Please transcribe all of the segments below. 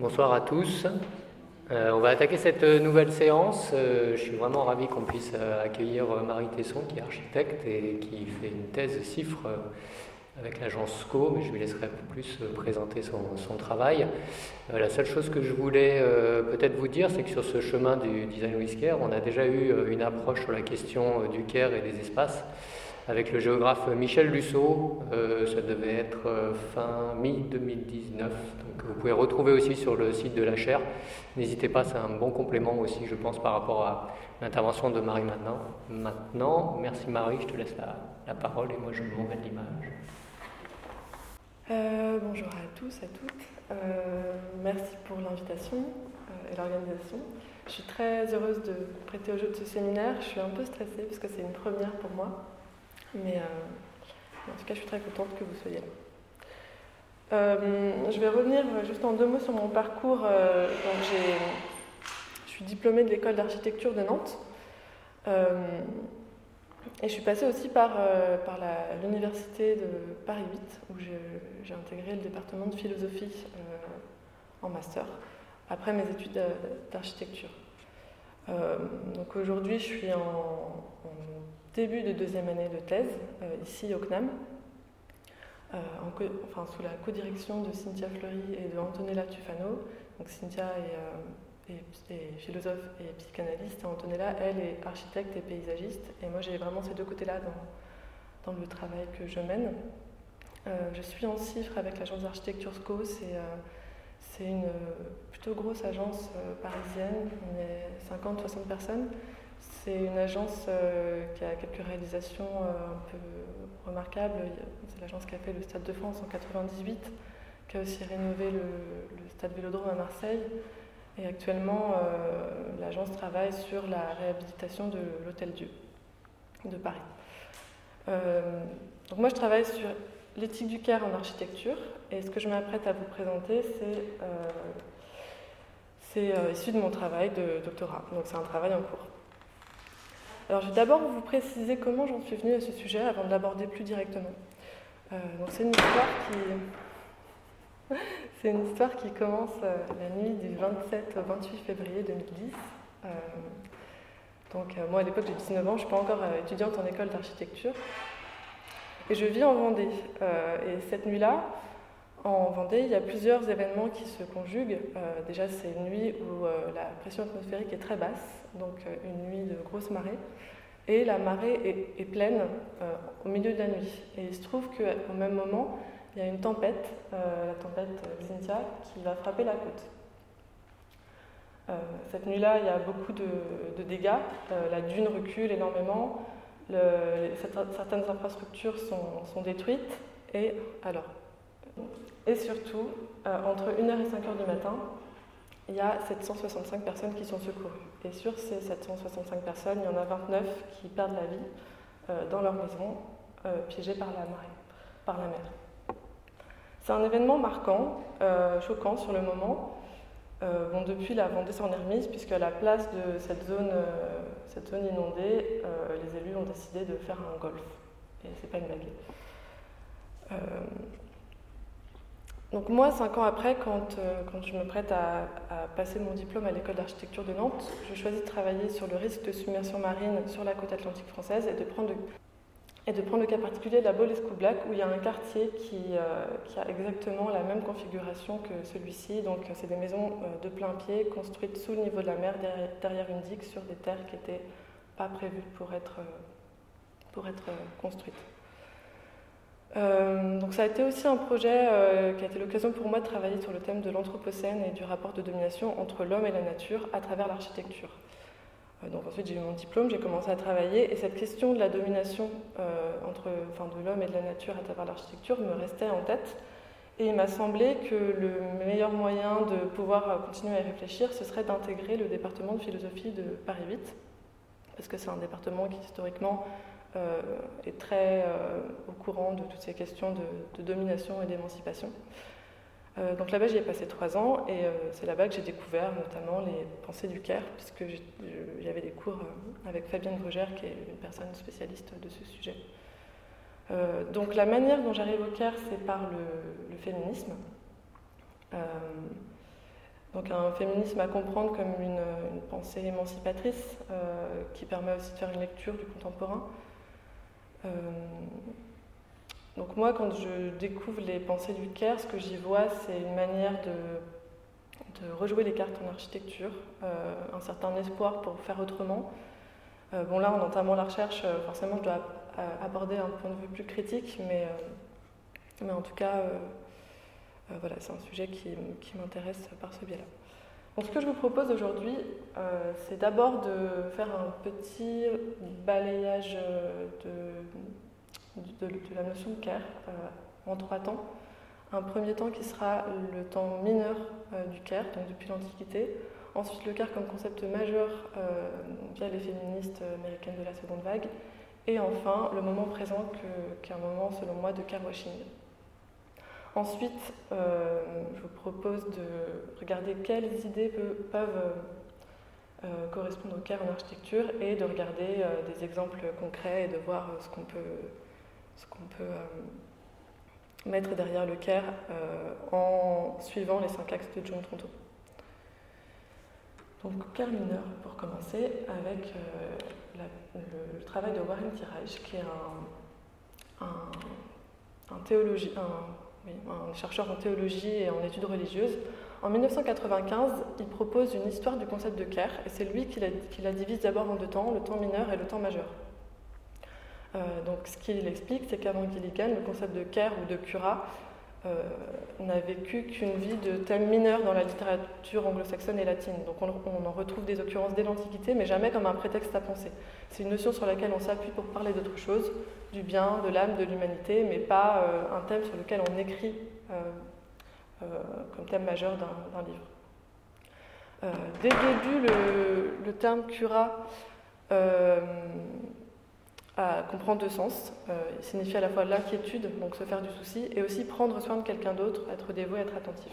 Bonsoir à tous. Euh, on va attaquer cette nouvelle séance. Euh, je suis vraiment ravi qu'on puisse euh, accueillir Marie Tesson, qui est architecte et qui fait une thèse CIFRE avec l'agence SCO, mais je lui laisserai plus présenter son, travail. la seule chose que je voulais peut-être vous dire, c'est que sur ce chemin du design with care, on a déjà eu une approche sur la question du care et des espaces avec le géographe Michel Lusseau. Euh, ça devait être euh, fin mi-2019. Donc vous pouvez retrouver aussi sur le site de la chaire. N'hésitez pas, c'est un bon complément aussi, je pense, par rapport à l'intervention de Marie maintenant. Maintenant, merci Marie, je te laisse la, parole et moi je m'en vais de l'image. Euh, bonjour à tous, à toutes. merci pour l'invitation et l'organisation. Je suis très heureuse de prêter au jeu de ce séminaire. Je suis un peu stressée parce que c'est une première pour moi. Mais euh, en tout cas, je suis très contente que vous soyez là. Euh, je vais revenir juste en deux mots sur mon parcours. Euh, je suis diplômée de l'école d'architecture de Nantes. et je suis passée aussi par, par l'université de Paris 8, où j'ai intégré le département de philosophie en master, après mes études d'architecture. donc aujourd'hui, je suis en début de deuxième année de thèse, euh, ici au CNAM, euh, enfin, sous la co-direction de Cynthia Fleury et de Antonella Tufano. Donc Cynthia est, euh, philosophe et psychanalyste, Antonella, elle, est architecte et paysagiste. Et moi, j'ai vraiment ces deux côtés-là dans, dans, le travail que je mène. je suis en CIFRE avec l'agence d'architecture SCO. C'est une plutôt grosse agence parisienne. On est 50-60 personnes. C'est une agence euh, qui a quelques réalisations euh, un peu remarquables. C'est l'agence qui a fait le Stade de France en 98, qui a aussi rénové le, Stade Vélodrome à Marseille. Et actuellement, euh, l'agence travaille sur la réhabilitation de l'Hôtel Dieu de Paris. donc moi, je travaille sur l'éthique du Caire en architecture. Et ce que je m'apprête à vous présenter, c'est issu de mon travail de doctorat. Donc c'est un travail en cours. Alors, je vais d'abord vous préciser comment j'en suis venue à ce sujet avant de l'aborder plus directement. Euh, donc, c'est une histoire qui. commence euh, la nuit du 27 au 28 février 2010. Euh, donc, moi, à l'époque, j'ai 19 ans, je ne suis pas encore étudiante en école d'architecture. Et je vis en Vendée. et cette nuit-là, en Vendée, il y a plusieurs événements qui se conjuguent. déjà, c'est une nuit où la pression atmosphérique est très basse donc euh, une nuit de grosse marée. Et la marée est, pleine euh, au milieu de la nuit. Et il se trouve qu'au même moment, il y a une tempête, euh, la tempête Xynthia, qui va frapper la côte. cette nuit-là, il y a beaucoup de, dégâts. la dune recule énormément. certaines infrastructures sont, sont, détruites. Et alors, et surtout, entre 1h et 5h du matin, il y a 765 personnes qui sont secourues. Et sur ces 765 personnes, il y en a 29 qui perdent la vie euh, dans leur maison, euh, piégées par la marée, par la mer. C'est un événement marquant, euh, choquant sur le moment. bon, depuis, la Vendée s'en est remise, puisque à la place de cette zone, cette zone inondée, les élus ont décidé de faire un golf. Et c'est pas une blague. Donc moi, cinq ans après, quand, euh, je me prête à, passer mon diplôme à l'école d'architecture de Nantes, je choisis de travailler sur le risque de submersion marine sur la côte atlantique française et de prendre, le cas particulier de la Bolescu-Black, où il y a un quartier qui, euh, qui, a exactement la même configuration que celui-ci. Donc c'est des maisons euh, de plein pied construites sous le niveau de la mer, derrière, une digue, sur des terres qui n'étaient pas prévues pour être construites. Euh, donc ça a été aussi un projet euh, qui a été l'occasion pour moi de travailler sur le thème de l'Anthropocène et du rapport de domination entre l'homme et la nature à travers l'architecture. Euh, donc ensuite j'ai eu mon diplôme, j'ai commencé à travailler et cette question de la domination entre, enfin, de l'homme et de la nature à travers l'architecture me restait en tête. Et il m'a semblé que le meilleur moyen de pouvoir continuer à y réfléchir, ce serait d'intégrer le département de philosophie de Paris 8, parce que c'est un département qui historiquement euh, est très euh, au courant de toutes ces questions de, domination et d'émancipation. Euh, donc là-bas, j'y ai passé trois ans et c'est là-bas que j'ai découvert notamment les pensées du Caire, puisque j'avais des cours avec Fabienne Brugère, qui est une personne spécialiste de ce sujet. donc la manière dont j'arrive au Caire, c'est par le, féminisme. Donc un féminisme à comprendre comme une, pensée émancipatrice qui permet aussi de faire une lecture du contemporain. Donc moi, quand je découvre les pensées du Caire, ce que j'y vois, c'est une manière de, rejouer les cartes en architecture, un certain espoir pour faire autrement. bon là, en entamant la recherche, forcément, je dois aborder un point de vue plus critique, mais, euh, mais en tout cas, euh, euh, voilà, c'est un sujet qui m'intéresse par ce biais-là. Donc, ce que je vous propose aujourd'hui, c'est d'abord de faire un petit balayage de, de, la notion de Caire en trois temps. Un premier temps qui sera le temps mineur du Caire, donc depuis l'Antiquité. Ensuite, le Caire comme concept majeur via les féministes américaines de la seconde vague. Et enfin, le moment présent, qui est un moment, selon moi, de car-washing. Ensuite, euh, je vous propose de regarder quelles idées peuvent euh, correspondre au CARE en architecture et de regarder euh, des exemples concrets et de voir ce qu'on peut, ce peut mettre derrière le CARE en suivant les cinq axes de John Tronto. Donc, CARE mineur pour commencer avec le, travail de Warren Tirage, qui est un, un, chercheur en théologie et en études religieuses. En 1995, il propose une histoire du concept de Caire, et c'est lui qui la, divise d'abord en deux temps, le temps mineur et le temps majeur. Euh, donc, ce qu'il explique, c'est qu'avant Gilligan, le concept de Caire ou de Cura euh, n'a vécu qu'une vie de thème mineur dans la littérature anglo-saxonne et latine. Donc on, en retrouve des occurrences dès l'Antiquité, mais jamais comme un prétexte à penser. C'est une notion sur laquelle on s'appuie pour parler d'autre chose, du bien, de l'âme, de l'humanité, mais pas euh, un thème sur lequel on écrit euh, comme thème majeur d'un livre. dès le début, le, le terme cura comprend deux sens. Euh, il signifie à la fois l'inquiétude, donc se faire du souci, et aussi prendre soin de quelqu'un d'autre, être dévoué, être attentif.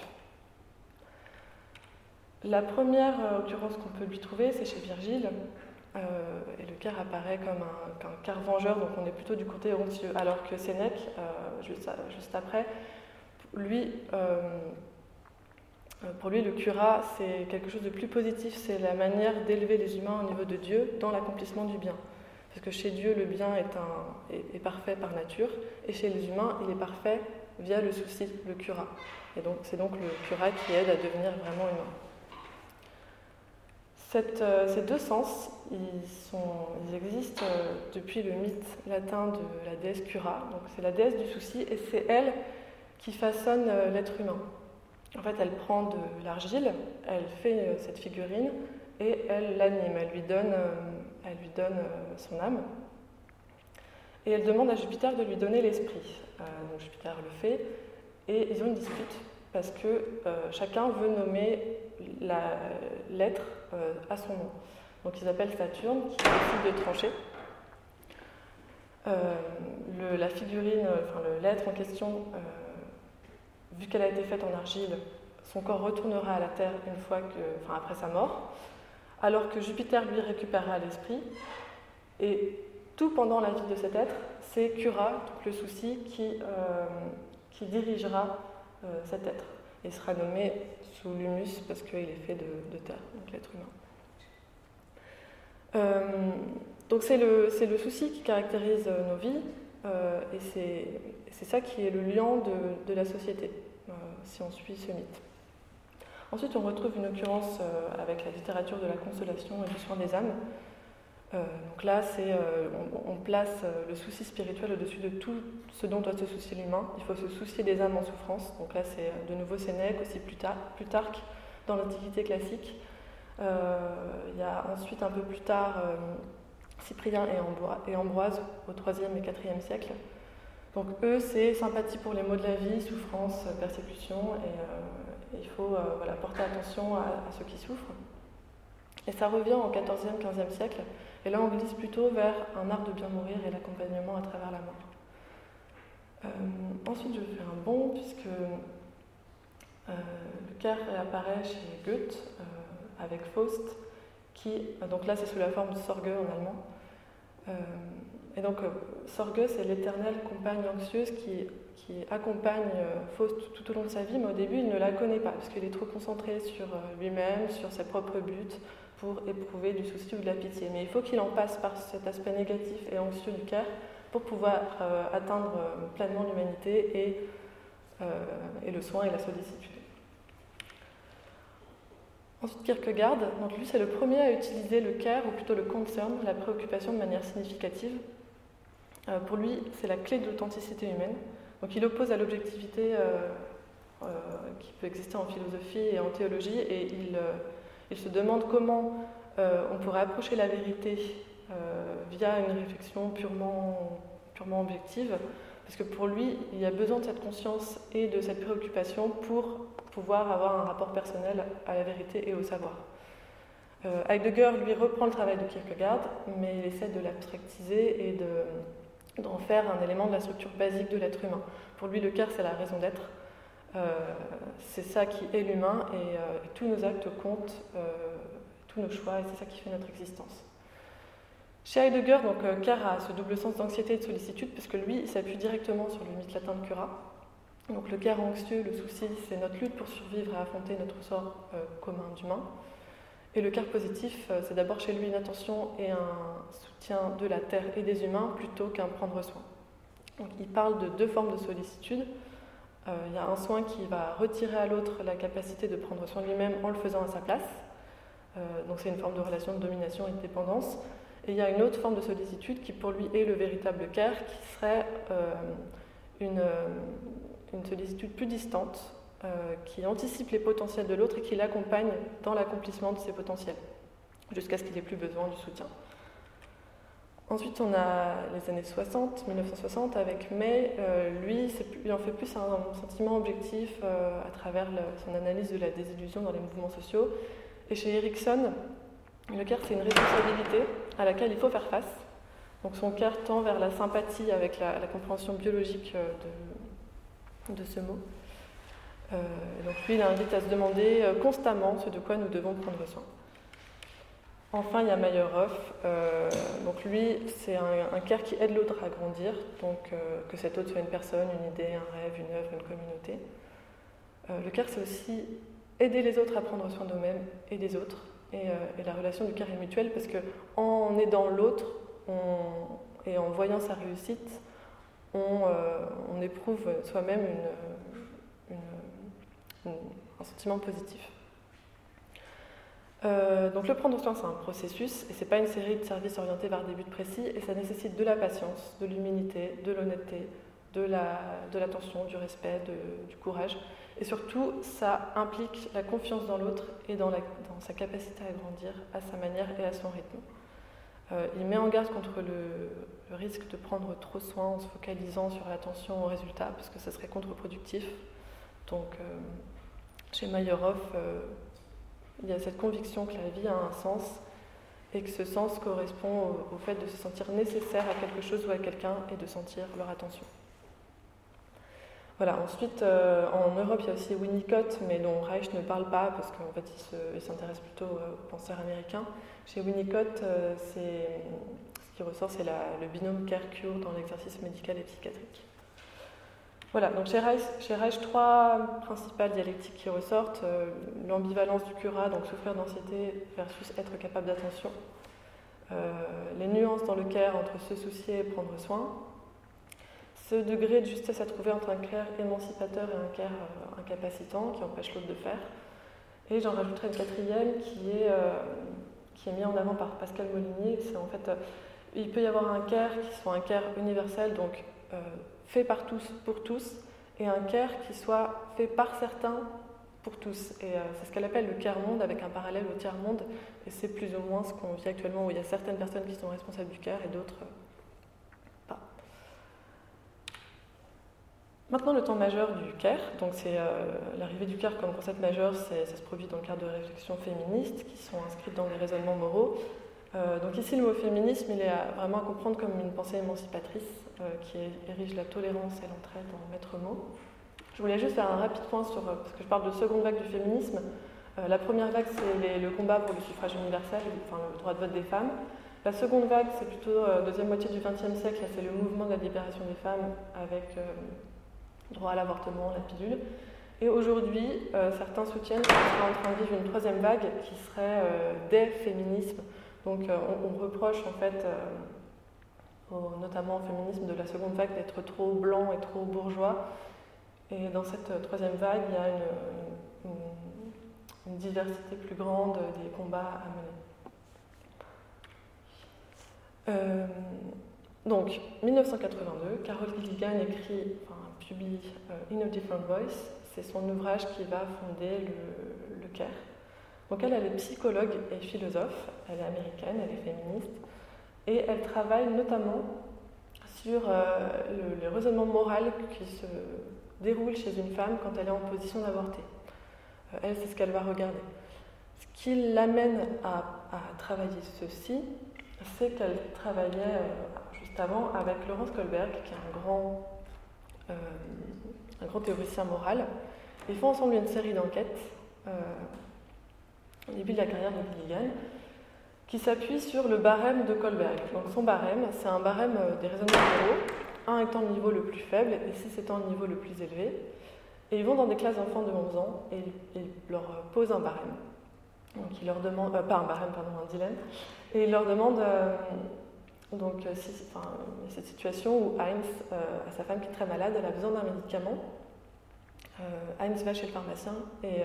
La première euh, occurrence qu'on peut lui trouver, c'est chez Virgile. Euh, et le car apparaît comme un, car vengeur, donc on est plutôt du côté oncieux. Alors que Sénèque, juste, juste, après, lui, pour lui, le curat, c'est quelque chose de plus positif, c'est la manière d'élever les humains au niveau de Dieu dans l'accomplissement du bien. Parce que chez Dieu, le bien est, parfait par nature, et chez les humains, il est parfait via le souci, le cura. Et donc, c'est donc le cura qui aide à devenir vraiment humain. Euh, ces deux sens, ils existent euh, depuis le mythe latin de la déesse Cura. Donc, c'est la déesse du souci, et c'est elle qui façonne euh, l'être humain. En fait, elle prend de l'argile, elle fait cette figurine, et elle l'anime, elle lui donne elle lui donne euh, son âme. Et elle demande à Jupiter de lui donner l'esprit. Euh, donc Jupiter le fait, et ils ont une dispute parce que euh, chacun veut nommer l'être à son nom. Donc ils appellent Saturne qui décide de trancher. la figurine, l'être en question, vu qu'elle a été faite en argile, son corps retournera à la Terre une fois après sa mort alors que Jupiter lui récupérera l'esprit. Et tout pendant la vie de cet être, c'est Cura, le souci, qui, euh, dirigera euh, cet être et sera nommé sous l'humus parce qu'il est fait de, terre, donc l'être humain. Euh, donc c'est le, souci qui caractérise nos vies et c'est ça qui est le liant de, de la société, si on suit ce mythe. Ensuite, on retrouve une occurrence euh, avec la littérature de la consolation et du soin des âmes. Euh, donc là, c'est, euh, on, place le souci spirituel au-dessus de tout ce dont doit se soucier l'humain. Il faut se soucier des âmes en souffrance. Donc là, c'est de nouveau Sénèque, aussi Plutarque dans l'Antiquité classique. il y a ensuite un peu plus tard Cyprien et Ambroise au 3e et 4e siècle. Donc eux, c'est sympathie pour les maux de la vie, souffrance, persécution et il faut euh, porter attention à, ceux qui souffrent. Et ça revient au 14e, 15e siècle. Et là, on glisse plutôt vers un art de bien mourir et l'accompagnement à travers la mort. Euh, ensuite, je faire un bond, puisque euh, le cœur apparaît chez Goethe avec Faust, qui, donc là, c'est sous la forme de Sorge en allemand. et donc, Sorge, c'est l'éternelle compagne anxieuse qui qui accompagne Faust tout au long de sa vie, mais au début, il ne la connaît pas, parce qu'il est trop concentré sur lui-même, sur ses propres buts, pour éprouver du souci ou de la pitié. Mais il faut qu'il en passe par cet aspect négatif et anxieux du cœur pour pouvoir atteindre pleinement l'humanité et, et le soin et la sollicitude. Ensuite, Kierkegaard, donc lui c'est le premier à utiliser le care, ou plutôt le concern, la préoccupation de manière significative. Euh, pour lui, c'est la clé de l'authenticité humaine. Donc il oppose à l'objectivité euh, euh, qui peut exister en philosophie et en théologie, et il, il se demande comment on pourrait approcher la vérité via une réflexion purement, purement objective, parce que pour lui, il y a besoin de cette conscience et de cette préoccupation pour pouvoir avoir un rapport personnel à la vérité et au savoir. Euh, Heidegger, lui, reprend le travail de Kierkegaard, mais il essaie de l'abstractiser et d'en faire un élément de la structure basique de l'être humain. Pour lui, le cœur, c'est la raison d'être. Euh, c'est ça qui est l'humain et, euh, tous nos actes comptent, tous nos choix, et c'est ça qui fait notre existence. Chez Heidegger, donc, a ce double sens d'anxiété et de sollicitude, puisque lui, il s'appuie directement sur le mythe latin de Cura, donc le cœur anxieux, le souci, c'est notre lutte pour survivre et affronter notre sort euh, commun d'humain. Et le cœur positif, euh, c'est d'abord chez lui une attention et un soutien de la terre et des humains plutôt qu'un prendre soin. Donc il parle de deux formes de sollicitude. Euh, il y a un soin qui va retirer à l'autre la capacité de prendre soin de lui-même en le faisant à sa place. donc c'est une forme de relation de domination et de dépendance. Et il y a une autre forme de sollicitude qui pour lui est le véritable cœur, qui serait une une sollicitude plus distante, euh, qui anticipe les potentiels de l'autre et qui l'accompagne dans l'accomplissement de ses potentiels, jusqu'à ce qu'il ait plus besoin du soutien. Ensuite, on a les années 60, 1960, avec May. Euh, lui, il en fait plus un, sentiment objectif euh, à travers son analyse de la désillusion dans les mouvements sociaux. Et chez Erickson, le cœur, c'est une responsabilité à laquelle il faut faire face. Donc son cœur tend vers la sympathie avec la, compréhension biologique de ce mot. Euh, donc lui, il invite à se demander euh, constamment ce de quoi nous devons prendre soin. Enfin, il y a Meyerhoff. Euh, donc lui, c'est un, un qui aide l'autre à grandir, donc que cet autre soit une personne, une idée, un rêve, une œuvre, une communauté. le cœur, c'est aussi aider les autres à prendre soin d'eux-mêmes et des autres. Et, la relation du cœur est mutuelle parce que en aidant l'autre et en voyant sa réussite, on, éprouve soi-même un sentiment positif. Euh, donc le prendre soin, c'est un processus et c'est pas une série de services orientés vers des buts précis et ça nécessite de la patience, de l'humilité, de l'honnêteté, de l'attention, la, du respect, du courage. Et surtout, ça implique la confiance dans l'autre et dans, dans, sa capacité à grandir à sa manière et à son rythme. Euh, il met en garde contre le, risque de prendre trop soin en se focalisant sur l'attention au résultat, parce que ça serait contre-productif. Donc, euh, chez Meyerhoff, euh, il y a cette conviction que la vie a un sens et que ce sens correspond au, fait de se sentir nécessaire à quelque chose ou à quelqu'un et de sentir leur attention. Voilà, ensuite, en Europe, il y a aussi Winnicott, mais dont Reich ne parle pas parce qu'en fait, il s'intéresse plutôt aux penseurs américains. Chez Winnicott, euh, ce qui ressort, c'est le binôme care-cure dans l'exercice médical et psychiatrique. Voilà, donc chez Reich, trois principales dialectiques qui ressortent euh, l'ambivalence du curat, donc souffrir d'anxiété versus être capable d'attention, euh, les nuances dans le care entre se soucier et prendre soin, ce degré de justesse à trouver entre un care émancipateur et un care incapacitant qui empêche l'autre de faire, et j'en rajouterai une quatrième qui est est mis en avant par Pascal Molinier, c'est en fait, euh, il peut y avoir un care qui soit un care universel, donc euh, fait par tous pour tous, et un care qui soit fait par certains pour tous. Et euh, c'est ce qu'elle appelle le care monde avec un parallèle au tiers monde, et c'est plus ou moins ce qu'on vit actuellement où il y a certaines personnes qui sont responsables du care et d'autres pas. Maintenant, le temps majeur du CARE, donc c'est euh, l'arrivée du CARE comme concept majeur, ça se produit dans le cadre de réflexions féministes qui sont inscrites dans des raisonnements moraux. Euh, donc ici, le mot féminisme, il est vraiment à comprendre comme une pensée émancipatrice euh, qui érige la tolérance et l'entraide en maître mot. Je voulais juste faire un rapide point sur, parce que je parle de seconde vague du féminisme. la première vague, c'est le combat pour le suffrage universel, enfin le droit de vote des femmes. La seconde vague, c'est plutôt deuxième moitié du XXe siècle, c'est le mouvement de la libération des femmes avec droit à l'avortement, la pilule. Et aujourd'hui, certains soutiennent qu'on serait en train de vivre une troisième vague qui serait des féminismes. Donc on, reproche en fait notamment au féminisme de la seconde vague d'être trop blanc et trop bourgeois. Et dans cette troisième vague, il y a une, diversité plus grande des combats à mener. Euh, donc, 1982, Carol Gilligan écrit, publie euh, In a Different Voice. C'est son ouvrage qui va fonder le, le CARE. Donc, elle, elle est psychologue et philosophe. Elle est américaine, elle est féministe. Et elle travaille notamment sur euh, le, le, raisonnement moral qui se déroule chez une femme quand elle est en position d'avorter. elle, c'est ce qu'elle va regarder. Ce qui l'amène à, à, travailler ceci, c'est qu'elle travaillait euh, juste avant avec Laurence Kohlberg, qui est un grand, euh, un grand théoricien moral. Ils font ensemble une série d'enquêtes euh, au début de la carrière de Gilligan qui s'appuie sur le barème de Kohlberg. Donc son barème, c'est un barème des raisonnements généraux, 1 étant le niveau le plus faible et 6 étant le niveau le plus élevé. Et ils vont dans des classes d'enfants de 11 ans et ils leur posent un barème. Donc il leur demande, pas un barème, pardon, un dilemme, et il leur demande, euh, donc, euh, cette situation où Heinz a euh, sa femme qui est très malade, elle a besoin d'un médicament. Heinz va chez le pharmacien et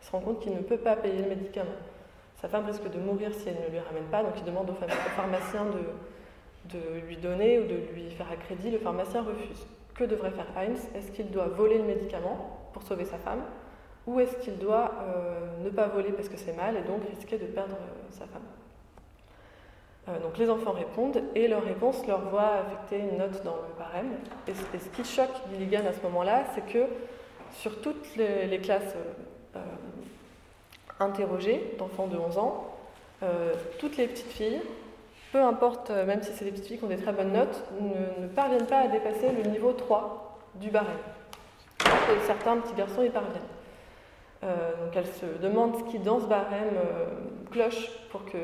se rend compte qu'il ne peut pas payer le médicament. Sa femme risque de mourir si elle ne lui ramène pas, donc il demande au pharmacien de, lui donner ou de lui faire à crédit. Le pharmacien refuse. Que devrait faire Heinz? Est-ce qu'il doit voler le médicament pour sauver sa femme? Ou est-ce qu'il doit ne pas voler parce que c'est mal et donc risquer de perdre sa femme? Euh, donc les enfants répondent et leur réponse leur voit affecter une note dans le barème. Et, ce qui choque Gilligan à ce moment-là, c'est que sur toutes les, classes euh, interrogées d'enfants de 11 ans, euh, toutes les petites filles, peu importe, même si c'est des petites filles qui ont des très bonnes notes, ne, parviennent pas à dépasser le niveau 3 du barème. Certains petits garçons y parviennent. donc elle se demande ce qui dans ce barème cloche pour qu'il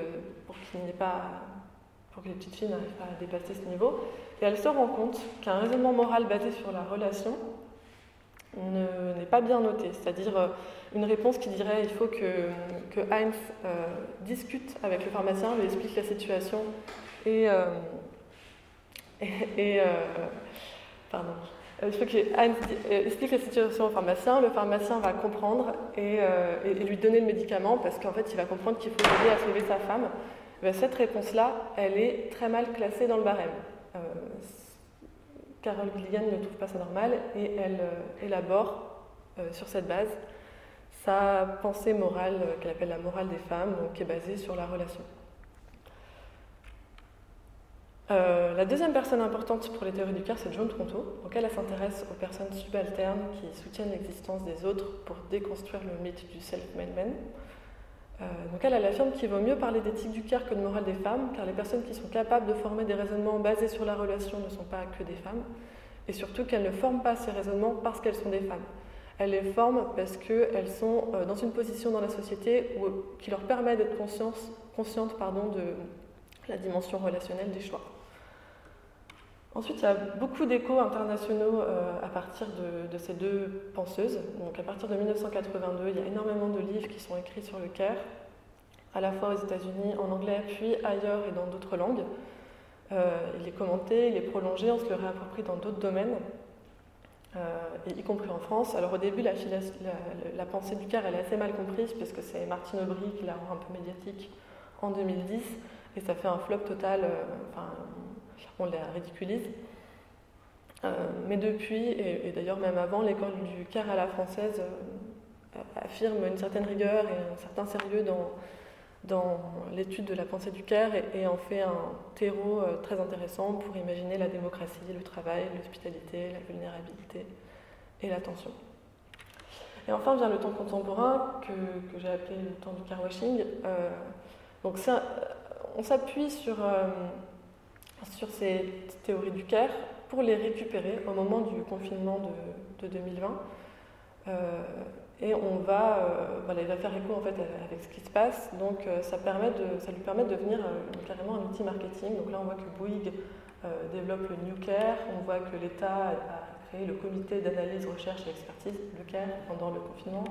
pour qu'il n'y pas pour que les petites filles n'arrivent pas à dépasser ce niveau. Et elle se rend compte qu'un raisonnement moral basé sur la relation n'est pas bien noté. C'est-à-dire euh, une réponse qui dirait il faut que, que Heinz euh, discute avec le pharmacien, lui explique la situation et. Euh, et, pardon. Il faut que Heinz explique la situation au pharmacien, le pharmacien va comprendre et, lui donner le médicament parce qu'en fait il va comprendre qu'il faut aider à sauver sa femme ben, cette réponse-là, elle est très mal classée dans le barème. Euh, Carole Gilligan ne trouve pas ça normal et elle euh, élabore euh, sur cette base sa pensée morale qu'elle appelle la morale des femmes, qui est basée sur la relation. la deuxième personne importante pour les théories du cœur, c'est Joan Tronto. Donc elle, elle s'intéresse aux personnes subalternes qui soutiennent l'existence des autres pour déconstruire le mythe du self-made man. Euh, donc elle, affirme qu'il vaut mieux parler d'éthique du cœur que de morale des femmes, car les personnes qui sont capables de former des raisonnements basés sur la relation ne sont pas que des femmes, et surtout qu'elles ne forment pas ces raisonnements parce qu'elles sont des femmes. Elles les forment parce qu'elles sont euh, dans une position dans la société qui leur permet d'être conscientes pardon, de la dimension relationnelle des choix. Ensuite, il y a beaucoup d'échos internationaux euh, à partir de, ces deux penseuses. Donc, à partir de 1982, il y a énormément de livres qui sont écrits sur le CARE, à la fois aux États-Unis, en anglais, puis ailleurs et dans d'autres langues. Euh, il est commenté, il est prolongé, on se le réapproprie dans d'autres domaines, euh, y compris en France. Alors, au début, la, pensée du CARE, elle est assez mal comprise, puisque c'est Martine Aubry qui la rend un peu médiatique en 2010, et ça fait un flop total. On la ridiculise. Euh, mais depuis, et, d'ailleurs même avant, l'école du CAR à la française euh, affirme une certaine rigueur et un certain sérieux dans, l'étude de la pensée du CAR et, en fait un terreau euh, très intéressant pour imaginer la démocratie, le travail, l'hospitalité, la vulnérabilité et l'attention. Et enfin vient le temps contemporain que, j'ai appelé le temps du carwashing. donc ça, on s'appuie sur sur ces théories du CARE pour les récupérer au moment du confinement de, 2020. Euh, et on va, euh, il va faire écho en fait avec ce qui se passe. Donc euh, ça, ça lui permet de devenir carrément un outil marketing. Donc là on voit que Bouygues développe le New Care, on voit que l'État a créé le comité d'analyse, recherche et expertise, le CARE, pendant le confinement.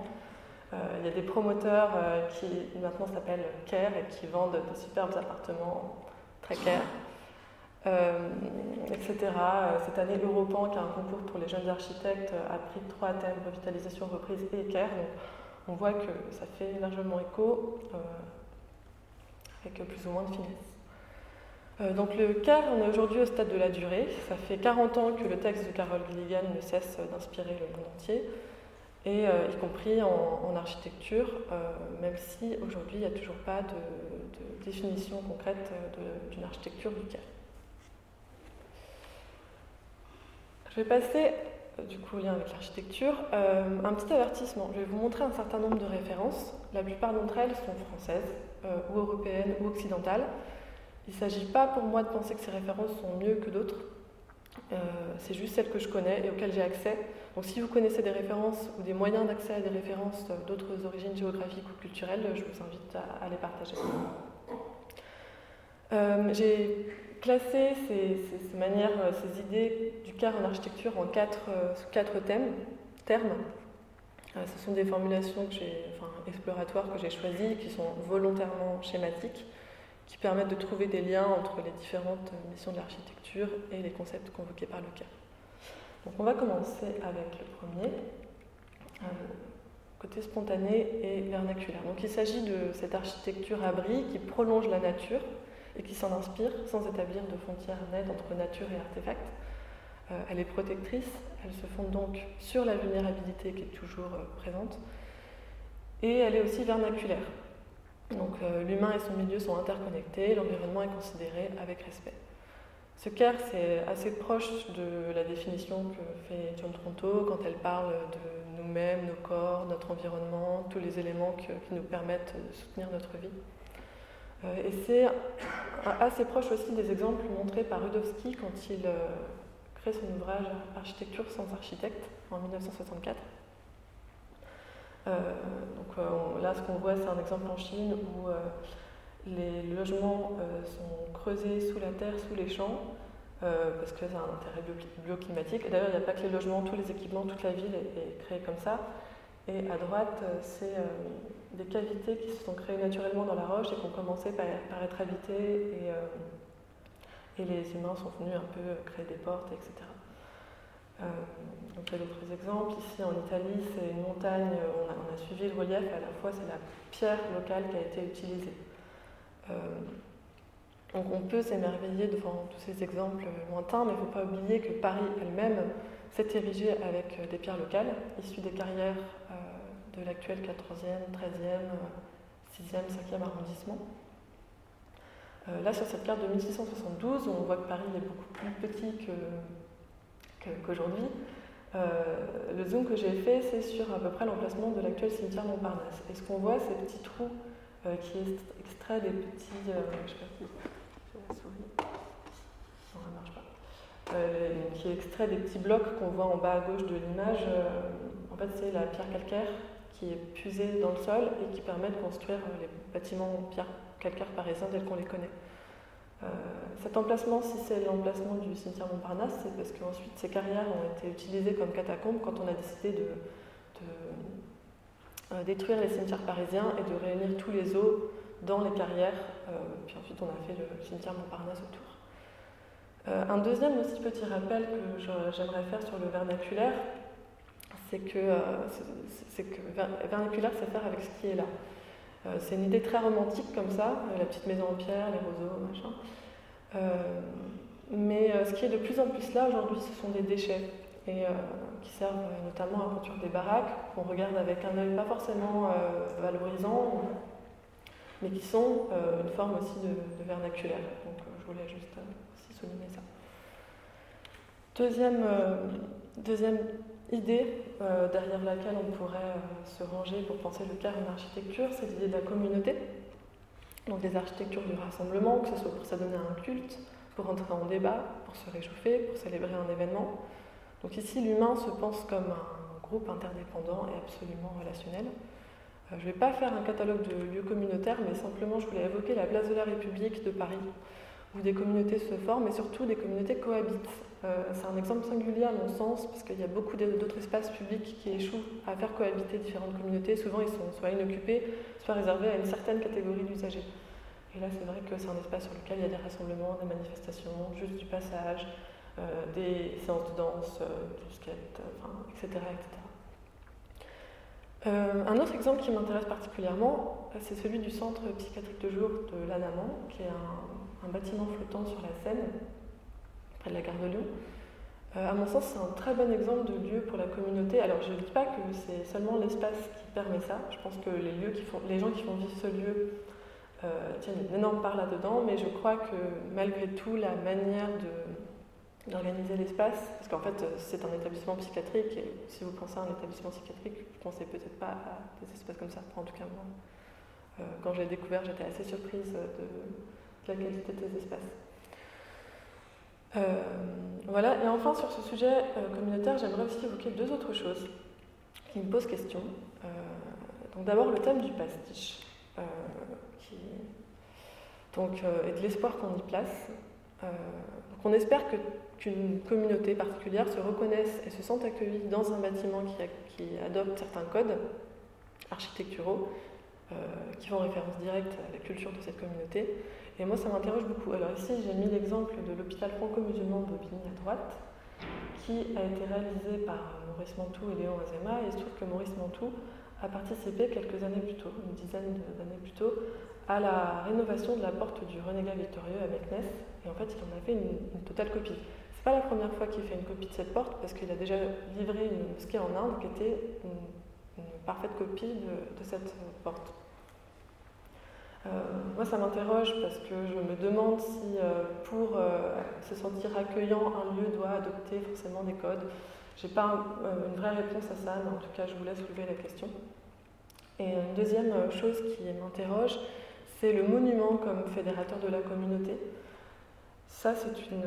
il y a des promoteurs qui maintenant s'appellent CARE et qui vendent de superbes appartements très CARE. Etc. Cette année, Europan, qui a un concours pour les jeunes architectes, a pris trois thèmes revitalisation, reprise et CARE. Donc, on voit que ça fait largement écho, avec plus ou moins de finesse. Euh, donc le CAR, on est aujourd'hui au stade de la durée. Ça fait 40 ans que le texte de Carole Gilligan ne cesse d'inspirer le monde entier, et euh, y compris en, architecture, euh, même si aujourd'hui il n'y a toujours pas de, définition concrète d'une architecture du CAR. Je vais passer du coup au lien avec l'architecture. un petit avertissement, je vais vous montrer un certain nombre de références. La plupart d'entre elles sont françaises, ou européennes, ou occidentales. Il ne s'agit pas pour moi de penser que ces références sont mieux que d'autres. Euh, c'est juste celles que je connais et auxquelles j'ai accès. Donc si vous connaissez des références ou des moyens d'accès à des références d'autres origines géographiques ou culturelles, je vous invite à, les partager. Euh, j'ai classé ces, manières, euh, ces idées du quart en architecture en quatre, quatre thèmes, termes. ce sont des formulations exploratoires que j'ai choisies, qui sont volontairement schématiques qui permettent de trouver des liens entre les différentes missions de l'architecture et les concepts convoqués par le. Donc on va commencer avec le premier, euh, côté spontané et vernaculaire. Donc il s'agit de cette architecture abri qui prolonge la nature et qui s'en inspire sans établir de frontières nettes entre nature et artefacts. Euh, elle est protectrice, elle se fonde donc sur la vulnérabilité qui est toujours euh, présente, et elle est aussi vernaculaire. Donc euh, l'humain et son milieu sont interconnectés, l'environnement est considéré avec respect. Ce CARE, c'est assez proche de la définition que fait John Tronto quand elle parle de nous-mêmes, nos corps, notre environnement, tous les éléments qui nous permettent de soutenir notre vie. Euh, et c'est assez proche aussi des exemples montrés par Rudowski quand il euh, crée son ouvrage Architecture sans architecte en 1964. Euh, donc là, ce qu'on voit, c'est un exemple en Chine où les logements sont creusés sous la terre, sous les champs, parce que c'est un intérêt bioclimatique. D'ailleurs, il n'y a pas que les logements, tous les équipements, toute la ville est, créée comme ça. Et à droite, c'est des cavités qui se sont créées naturellement dans la roche et qui ont commencé par, être habitées et, et, les humains sont venus un peu créer des portes, etc. Euh, donc il y a d'autres exemples. Ici en Italie, c'est une montagne, on a, suivi le relief, à la fois c'est la pierre locale qui a été utilisée. Euh, donc on peut s'émerveiller devant tous ces exemples lointains, mais il ne faut pas oublier que Paris elle-même s'est érigée avec des pierres locales, issues des carrières euh, de l'actuel 14e, 13e, 6e, 5e arrondissement. là, sur cette carte de 1672, on voit que Paris est beaucoup plus petit qu'aujourd'hui. Euh, le zoom que j'ai fait, c'est sur à peu près l'emplacement de l'actuel cimetière Montparnasse. Et ce qu'on voit, c'est petits trous euh, qui extraient des petits. Euh, je sais pas si la souris. Non, marche pas. qui extrait des petits blocs qu'on voit en bas à gauche de l'image. en fait, c'est la pierre calcaire qui est puisée dans le sol et qui permet de construire les bâtiments en pierre calcaire parisiens tels qu'on les connaît. Euh, cet emplacement, si c'est l'emplacement du cimetière Montparnasse, c'est parce qu'ensuite ces carrières ont été utilisées comme catacombes quand on a décidé de, euh, détruire les cimetières parisiens et de réunir tous les os dans les carrières. Euh, puis ensuite, on a fait le cimetière Montparnasse autour. un deuxième aussi petit rappel que j'aimerais faire sur le vernaculaire, c'est que, c'est que vernaculaire, c'est faire avec ce qui est là. Euh, c'est une idée très romantique comme ça, euh, la petite maison en pierre, les roseaux, machin. Euh, mais ce qui est de plus en plus là aujourd'hui, ce sont des déchets et qui servent notamment à construire des baraques qu'on regarde avec un œil pas forcément valorisant, mais qui sont une forme aussi de, vernaculaire. Donc je voulais juste aussi souligner ça. Deuxième, deuxième idée euh, derrière laquelle on pourrait euh, se ranger pour penser le cas en architecture, c'est l'idée de la communauté, donc des architectures du rassemblement, que ce soit pour s'adonner à un culte, pour entrer en débat, pour se réchauffer, pour célébrer un événement. Donc ici, l'humain se pense comme un groupe interdépendant et absolument relationnel. Euh, je ne vais pas faire un catalogue de lieux communautaires, mais simplement je voulais évoquer la place de la République de Paris, où des communautés se forment et surtout des communautés cohabitent c'est un exemple singulier à mon sens, parce qu'il y a beaucoup d'autres espaces publics qui échouent à faire cohabiter différentes communautés. Souvent, ils sont soit inoccupés, soit réservés à une certaine catégorie d'usagers. Et là, c'est vrai que c'est un espace sur lequel il y a des rassemblements, des manifestations, juste du passage, des séances de danse, du skate, etc. etc. Euh, un autre exemple qui m'intéresse particulièrement, c'est celui du centre psychiatrique de jour de l'Anamant, qui est un, bâtiment flottant sur la Seine, près de la gare de Lyon. Euh, à mon sens, c'est un très bon exemple de lieu pour la communauté. Alors, je ne dis pas que c'est seulement l'espace qui permet ça. Je pense que les, lieux qui font, les gens qui font vivre ce lieu euh, tiennent une énorme part là-dedans, mais je crois que malgré tout, la manière de, d'organiser l'espace, parce qu'en fait c'est un établissement psychiatrique, et si vous pensez à un établissement psychiatrique, vous ne pensez peut-être pas à des espaces comme ça, en tout cas moi. Euh, quand je l'ai découvert, j'étais assez surprise de, la qualité de ces espaces. Euh, voilà, et enfin sur ce sujet euh, communautaire, j'aimerais aussi évoquer deux autres choses qui me posent question. donc d'abord le thème du pastiche, qui, donc, et de l'espoir qu'on y place. donc on espère que qu'une communauté particulière se reconnaisse et se sente accueillie dans un bâtiment qui, adopte certains codes architecturaux euh, qui font référence directe à la culture de cette communauté. Et moi, ça m'interroge beaucoup. Alors ici, j'ai mis l'exemple de l'hôpital franco-musulman de Bobigny à droite, qui a été réalisé par Maurice Mantoux et Léon Azema. Et il se trouve que Maurice Mantoux a participé quelques années plus tôt, une dizaine d'années plus tôt, à la rénovation de la porte du renégat victorieux à Meknès. Et en fait, il en a fait une totale copie. C'est pas la première fois qu'il fait une copie de cette porte, parce qu'il a déjà livré une mosquée en Inde qui était une, parfaite copie de, cette porte. Euh, moi, ça m'interroge parce que je me demande si, euh, pour euh, se sentir accueillant, un lieu doit adopter forcément des codes. Je n'ai pas une vraie réponse à ça, mais en tout cas, je voulais soulever la question. Et une deuxième chose qui m'interroge, c'est le monument comme fédérateur de la communauté. Ça, c'est une,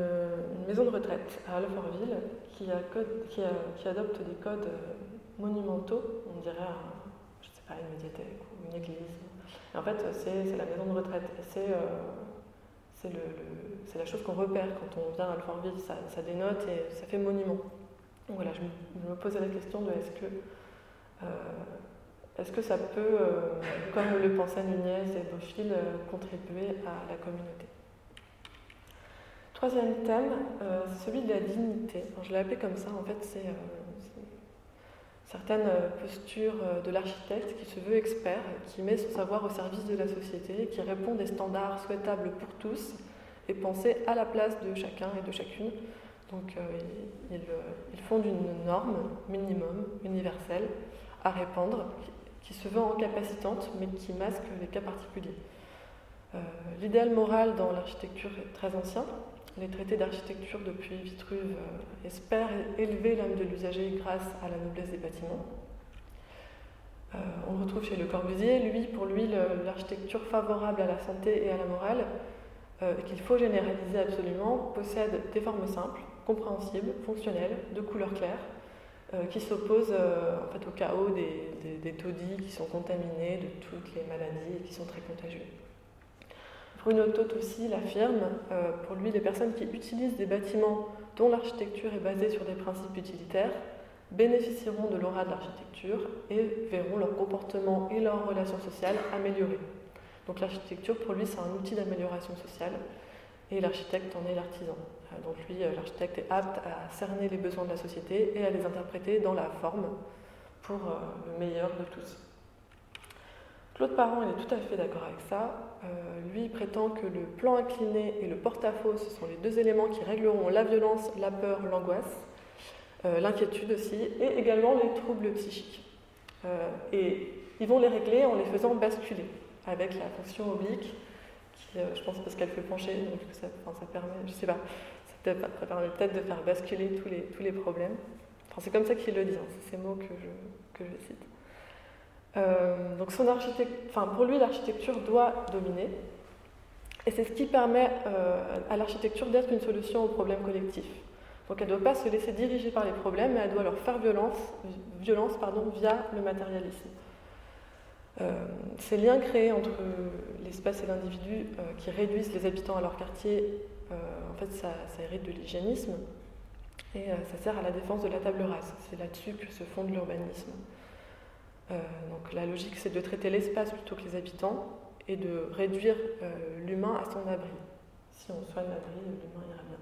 maison de retraite à Alfortville qui, adopte des codes monumentaux, on dirait, je sais pas, une médiathèque ou une église. En fait, c'est la maison de retraite. Euh, c'est la chose qu'on repère quand on vient à Alfortville. Ça, ça, dénote et ça fait monument. Donc voilà, je me, posais la question de est-ce que, euh, que ça peut, comme le pensaient Nunez et Beaufil, contribuer à la communauté? Troisième thème, euh, c'est celui de la dignité. je l'ai appelé comme ça, en fait, c'est euh, certaines euh, postures de l'architecte qui se veut expert, qui met son savoir au service de la société, qui répond des standards souhaitables pour tous et pensés à la place de chacun et de chacune. Donc, ils, ils, fondent une norme minimum, universelle, à répandre, qui se veut incapacitante, mais qui masque les cas particuliers. L'idéal moral dans l'architecture est très ancien, les traités d'architecture depuis Vitruve euh, espèrent élever l'âme de l'usager grâce à la noblesse des bâtiments. Euh, on retrouve chez Le Corbusier, lui, pour lui, l'architecture favorable à la santé et à la morale, euh, qu'il faut généraliser absolument, possède des formes simples, compréhensibles, fonctionnelles, de couleurs claires, qui s'opposent au chaos des, des taudis qui sont contaminés de toutes les maladies et qui sont très contagieux. Bruno Todt aussi l'affirme, euh, pour lui, les personnes qui utilisent des bâtiments dont l'architecture est basée sur des principes utilitaires bénéficieront de l'aura de l'architecture et verront leur comportement et leurs relations sociales améliorées. Donc l'architecture, pour lui, c'est un outil d'amélioration sociale et l'architecte en est l'artisan. Euh, donc lui, euh, l'architecte est apte à cerner les besoins de la société et à les interpréter dans la forme pour le meilleur de tous. Claude Parent il est tout à fait d'accord avec ça. Euh, lui prétend que le plan incliné et le porte-à-faux, ce sont les deux éléments qui régleront la violence, la peur, l'angoisse, euh, l'inquiétude aussi, et également les troubles psychiques. Euh, et ils vont les régler en les faisant basculer avec la fonction oblique, qui, je pense, parce qu'elle fait pencher, donc ça, ça permet, je sais pas, ça permet peut-être de faire basculer tous les, problèmes. Enfin, c'est comme ça qu'il le dit, hein, c'est ces mots que je cite. Euh, donc pour lui, l'architecture doit dominer. Et c'est ce qui permet euh, à l'architecture d'être une solution aux problèmes collectifs. Donc elle ne doit pas se laisser diriger par les problèmes, mais elle doit leur faire violence, via le matérialisme. Euh, ces liens créés entre l'espace et l'individu qui réduisent les habitants à leur quartier, en fait, ça, hérite de l'hygiénisme. Et ça sert à la défense de la table rase. C'est là-dessus que se fonde l'urbanisme. Donc la logique, c'est de traiter l'espace plutôt que les habitants et de réduire l'humain à son abri. Si on soigne l'abri, l'humain ira bien.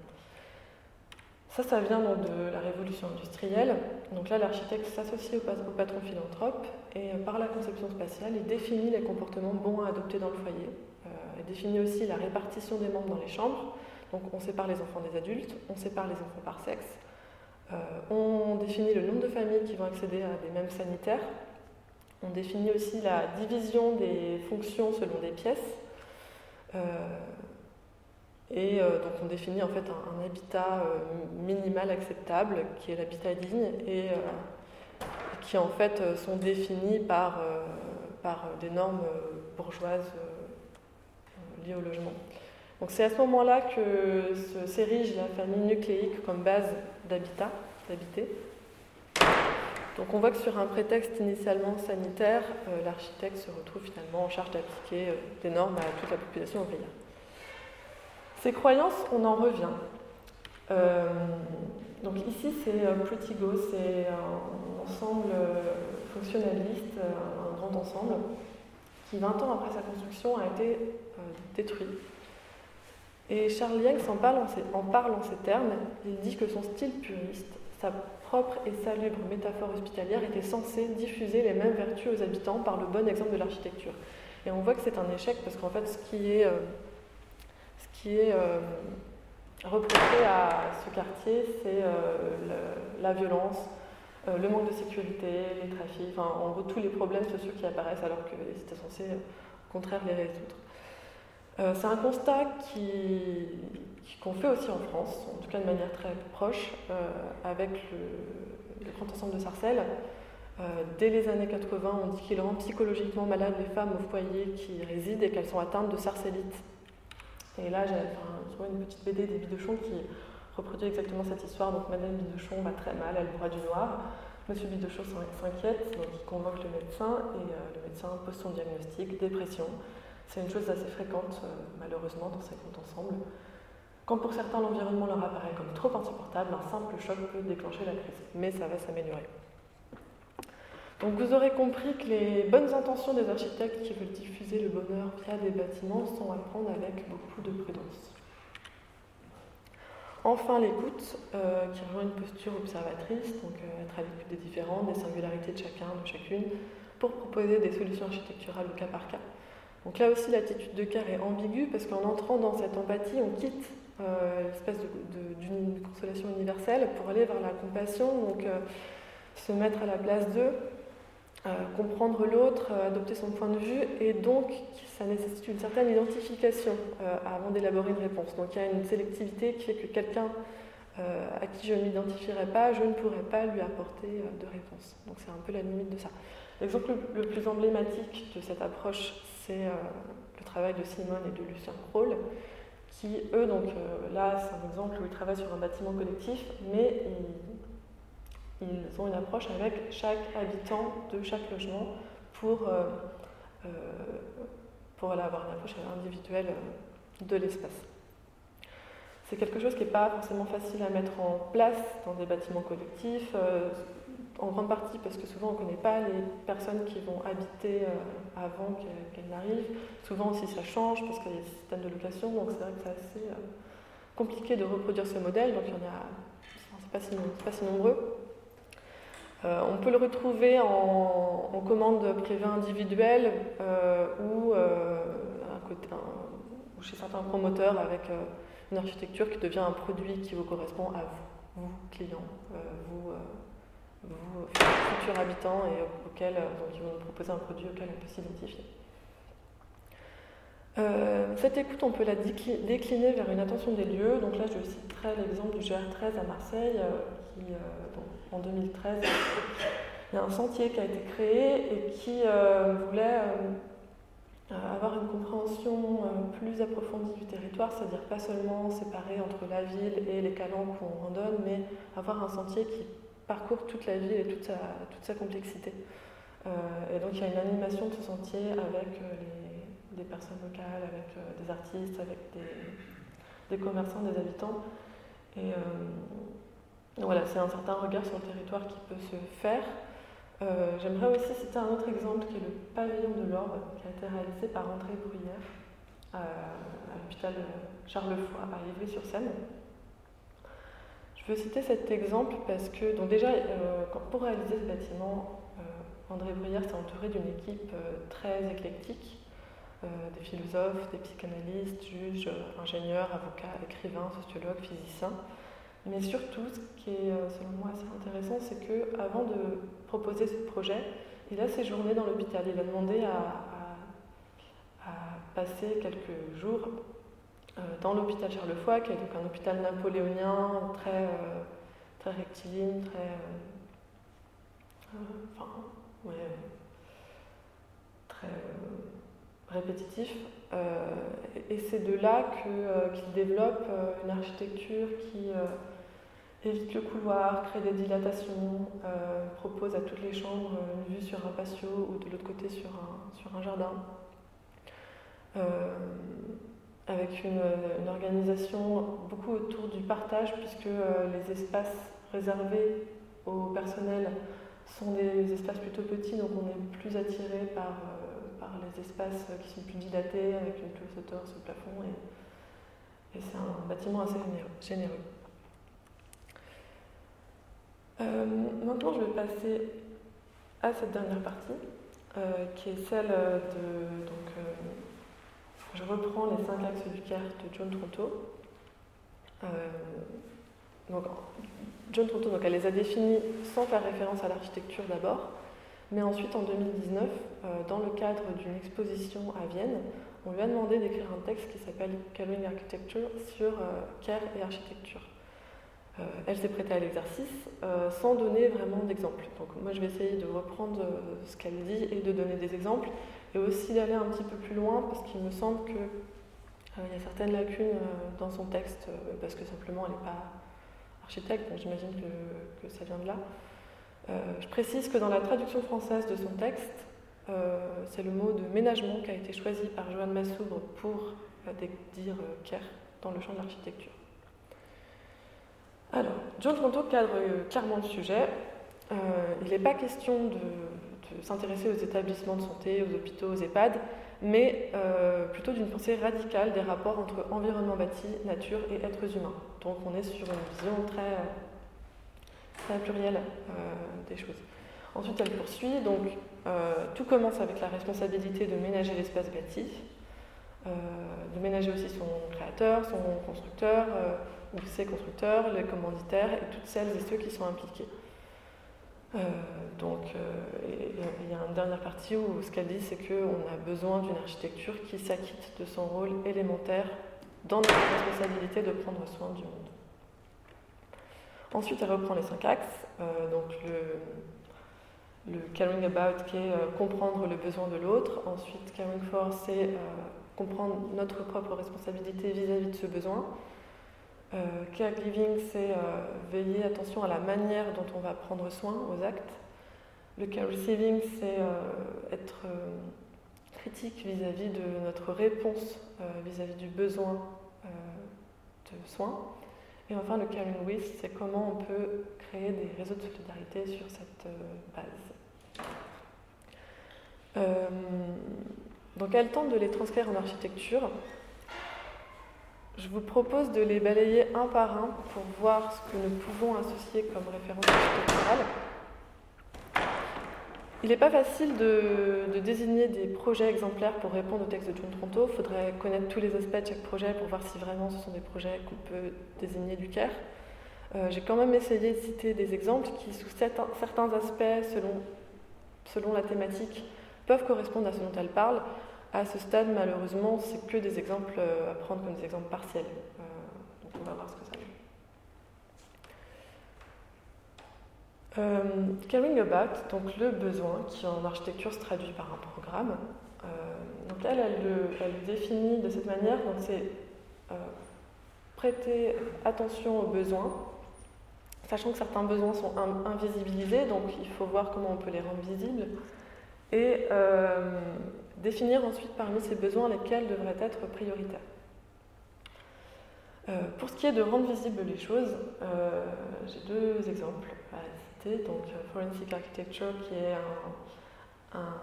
Ça, ça vient de la révolution industrielle. Donc là, l'architecte s'associe au, patron philanthrope et euh, par la conception spatiale, il définit les comportements bons à adopter dans le foyer. Euh, il définit aussi la répartition des membres dans les chambres. Donc on sépare les enfants des adultes, on sépare les enfants par sexe. Euh, on définit le nombre de familles qui vont accéder à des mêmes sanitaires. On définit aussi la division des fonctions selon des pièces. Et euh, donc on définit en fait un, habitat euh, minimal acceptable, qui est l'habitat digne, et euh, qui en fait sont définis par, par des normes bourgeoises liées au logement. Donc c'est à ce moment-là que s'érige la famille nucléique comme base d'habitat, d'habiter. Donc on voit que sur un prétexte initialement sanitaire, l'architecte se retrouve finalement en charge d'appliquer des normes à toute la population ouvrière. Ces croyances, on en revient. Euh, donc ici, c'est euh, Pretty Go, c'est un ensemble euh, fonctionnaliste, un grand ensemble, qui 20 ans après sa construction a été détruit. Et Charles Yang en parle en, ces termes. Il dit que son style puriste, propre et salubre métaphore hospitalière était censée diffuser les mêmes vertus aux habitants par le bon exemple de l'architecture. Et on voit que c'est un échec parce qu'en fait, ce qui est qui est euh, reproché à ce quartier, c'est euh, la violence, euh, le manque de sécurité, les trafics, enfin, en gros tous les problèmes sociaux qui apparaissent alors que c'était censé au contraire les résoudre. c'est un constat qu'on fait aussi en France, en tout cas de manière très proche, avec le, le, grand ensemble de Sarcelles. dès les années 80, on dit qu'il rend psychologiquement malade les femmes au foyer qui résident et qu'elles sont atteintes de sarcellite et là, j'ai trouvé une petite BD des Bidochon qui reproduit exactement cette histoire. Donc, Madame Bidochon va très mal, elle boit du noir. Monsieur Bidochon s'inquiète, donc il convoque le médecin et euh, le médecin pose son diagnostic dépression. C'est une chose assez fréquente, euh, malheureusement, dans ces comptes ensemble. Quand pour certains l'environnement leur apparaît comme trop insupportable, un simple choc peut déclencher la crise, mais ça va s'améliorer. Donc vous aurez compris que les bonnes intentions des architectes qui veulent diffuser le bonheur via des bâtiments sont à prendre avec beaucoup de prudence. Enfin, l'écoute, euh, qui rejoint une posture observatrice, donc euh, être à l'écoute des différents, des singularités de chacun, de chacune, pour proposer des solutions architecturales au cas par cas. Donc là aussi, l'attitude de Carr est ambiguë parce qu'en entrant dans cette empathie, on quitte l'espèce d'une consolation universelle pour aller vers la compassion, donc se mettre à la place d'eux euh, comprendre l'autre, euh, adopter son point de vue, et donc ça nécessite une certaine identification euh, avant d'élaborer une réponse. Donc il y a une sélectivité qui fait que quelqu'un à qui je ne m'identifierais pas, je ne pourrais pas lui apporter de réponse. Donc c'est un peu la limite de ça. L'exemple le plus emblématique de cette approche, c'est le travail de Simone et de Lucien Kroll, qui, eux, donc là, c'est un exemple où ils travaillent sur un bâtiment collectif, mais ils ont une approche avec chaque habitant de chaque logement pour, euh, euh, pour avoir une approche individuelle euh, de l'espace. C'est quelque chose qui n'est pas forcément facile à mettre en place dans des bâtiments collectifs, en grande partie parce que souvent on ne connaît pas les personnes qui vont habiter avant qu'elles n'arrivent. Souvent aussi ça change parce qu'il y a des systèmes de location, donc c'est vrai que c'est assez compliqué de reproduire ce modèle, donc il y en a, pas, pas si nombreux. Euh, on peut le retrouver en, commande privée individuelle euh, euh, ou, chez certains promoteurs avec une architecture qui devient un produit qui vous correspond à vous, vous clients, vous, vous, futurs habitants et auquel donc ils vont vous proposer un produit auquel on peut s'identifier. cette écoute, on peut la décliner vers une attention des lieux. Donc là, je citerai l'exemple du GR13 à Marseille, qui, en 2013, il y a un sentier qui a été créé et qui euh, voulait euh, avoir une compréhension euh, plus approfondie du territoire, c'est-à-dire pas seulement séparer entre la ville et les calanques où on randonne, mais avoir un sentier qui parcourt toute la ville et toute sa, complexité. et donc il y a une animation de ce sentier avec des personnes locales, avec des artistes, avec des, commerçants, des habitants. Et voilà, c'est un certain regard sur le territoire qui peut se faire. Euh, j'aimerais aussi citer un autre exemple qui est le pavillon de l'Orbe, qui a été réalisé par André Bruyère à l'hôpital Charles-Foy à Ivry-sur-Seine. Je veux citer cet exemple parce que, donc déjà, pour réaliser ce bâtiment, André Bruyère s'est entouré d'une équipe très éclectique euh, des philosophes, des psychanalystes, juges, ingénieurs, avocats, écrivains, sociologues, physiciens. Mais surtout, ce qui est euh, selon moi assez intéressant, c'est qu'avant de proposer ce projet, il a séjourné dans l'hôpital. Il a demandé à, passer quelques jours euh, dans l'hôpital Charlefoy, qui est donc un hôpital napoléonien très, très rectiligne, très. enfin, ouais, très répétitif. Euh, et c'est de là euh, qu'il développe euh, une architecture qui évite le couloir, crée des dilatations, propose à toutes les chambres une vue sur un patio ou de l'autre côté sur un, sur un jardin. Avec une, organisation beaucoup autour du partage, puisque les espaces réservés au personnel sont des espaces plutôt petits, donc on est plus attiré par les espaces qui sont plus dilatés, avec une plus hauteur sur le plafond. Et, c'est un bâtiment assez généreux. Euh, maintenant, je vais passer à cette dernière partie, euh, qui est celle de. Donc, euh, je reprends les cinq axes du CARE de John Tronto. donc, John Tronto donc, elle les a définis sans faire référence à l'architecture d'abord. Mais ensuite, en 2019, euh, dans le cadre d'une exposition à Vienne, on lui a demandé d'écrire un texte qui s'appelle Coloring Architecture sur euh, et architecture. Euh, elle s'est prêtée à l'exercice sans donner vraiment d'exemples. Donc moi je vais essayer de reprendre ce qu'elle dit et de donner des exemples et aussi d'aller un petit peu plus loin parce qu'il me semble qu'il y a certaines lacunes dans son texte parce que simplement elle n'est pas architecte, donc j'imagine que, ça vient de là. Euh, je précise que dans la traduction française de son texte, euh, c'est le mot de ménagement qui a été choisi par Joanne Massoubre pour euh, dire care dans le champ de l'architecture. Alors, John Tronto cadre clairement le sujet. il n'est pas question de, s'intéresser aux établissements de santé, aux hôpitaux, aux EHPAD, mais plutôt d'une pensée radicale des rapports entre environnement bâti, nature et êtres humains. Donc on est sur une vision très très pluriel euh, des choses. Ensuite, elle poursuit. Donc, euh, tout commence avec la responsabilité de ménager l'espace bâti, euh, de ménager aussi son créateur, son constructeur, ou ses constructeurs, les commanditaires et toutes celles et ceux qui sont impliqués. donc, il y a une dernière partie où ce qu'elle dit, c'est qu'on a besoin d'une architecture qui s'acquitte de son rôle élémentaire dans notre responsabilité de prendre soin du monde. Ensuite, elle reprend les cinq axes. Euh, donc le, caring about qui est euh, comprendre le besoin de l'autre. Ensuite, caring for, c'est euh, comprendre notre propre responsabilité vis-à-vis de ce besoin. Caregiving, c'est veiller attention à la manière dont on va prendre soin aux actes. Le care receiving, c'est être critique vis-à-vis de notre réponse vis-à-vis du besoin de soins. Et enfin, le caring with, c'est comment on peut créer des réseaux de solidarité sur cette euh, base. Euh, donc, elle tente de les transcrire en architecture. Je vous propose de les balayer un par un pour voir ce que nous pouvons associer comme référence architecturale. Il n'est pas facile de, désigner des projets exemplaires pour répondre au texte de John Tronto. Il faudrait connaître tous les aspects de chaque projet pour voir si vraiment ce sont des projets qu'on peut désigner du CARE. Euh, j'ai quand même essayé de citer des exemples qui, sous certains, aspects, selon la thématique, peuvent correspondre à ce dont elle parle. À ce stade, malheureusement, c'est que des exemples euh, à prendre comme des exemples partiels. Euh, donc on va voir ce que ça Euh, caring about, donc le besoin, qui en architecture se traduit par un programme. Euh, donc elle, elle le, définit de cette manière, donc c'est euh, prêter attention aux besoins, sachant que certains besoins sont invisibilisés, donc il faut voir comment on peut les rendre visibles, et définir ensuite parmi ces besoins lesquels devraient être prioritaires. pour ce qui est de rendre visibles les choses, j'ai deux exemples à citer. Donc, Forensic Architecture, qui est un,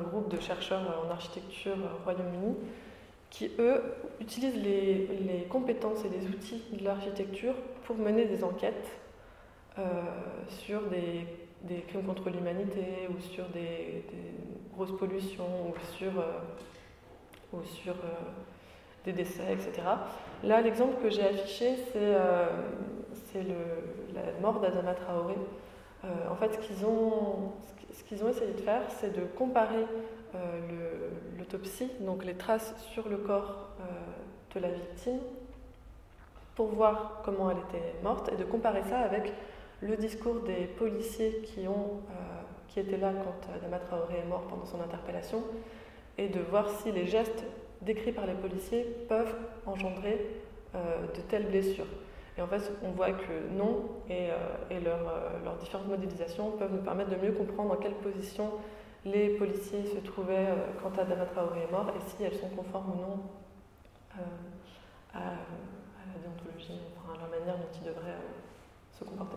groupe de chercheurs en architecture Royaume-Uni, qui, eux, utilisent les, compétences et les outils de l'architecture pour mener des enquêtes euh, sur des, crimes contre l'humanité ou sur des, grosses pollutions ou sur, euh, ou sur euh, des décès, etc. Là, l'exemple que j'ai affiché, c'est la mort d'Adama Traoré. en fait, ce qu'ils ont, ce ont essayé de faire, c'est de comparer euh, l'autopsie, donc les traces sur le corps euh, de la victime, pour voir comment elle était morte et de comparer ça avec le discours des policiers qui, ont, euh, qui étaient là quand Adama Traoré est mort pendant son interpellation et de voir si les gestes décrits par les policiers peuvent engendrer de telles blessures. Et en fait, on voit que non, et, et leurs différentes modélisations peuvent nous permettre de mieux comprendre en quelle position les policiers se trouvaient euh, quand Adama Traoré est mort et si elles sont conformes ou non euh, à, la déontologie, à la manière dont ils devraient euh, se comporter.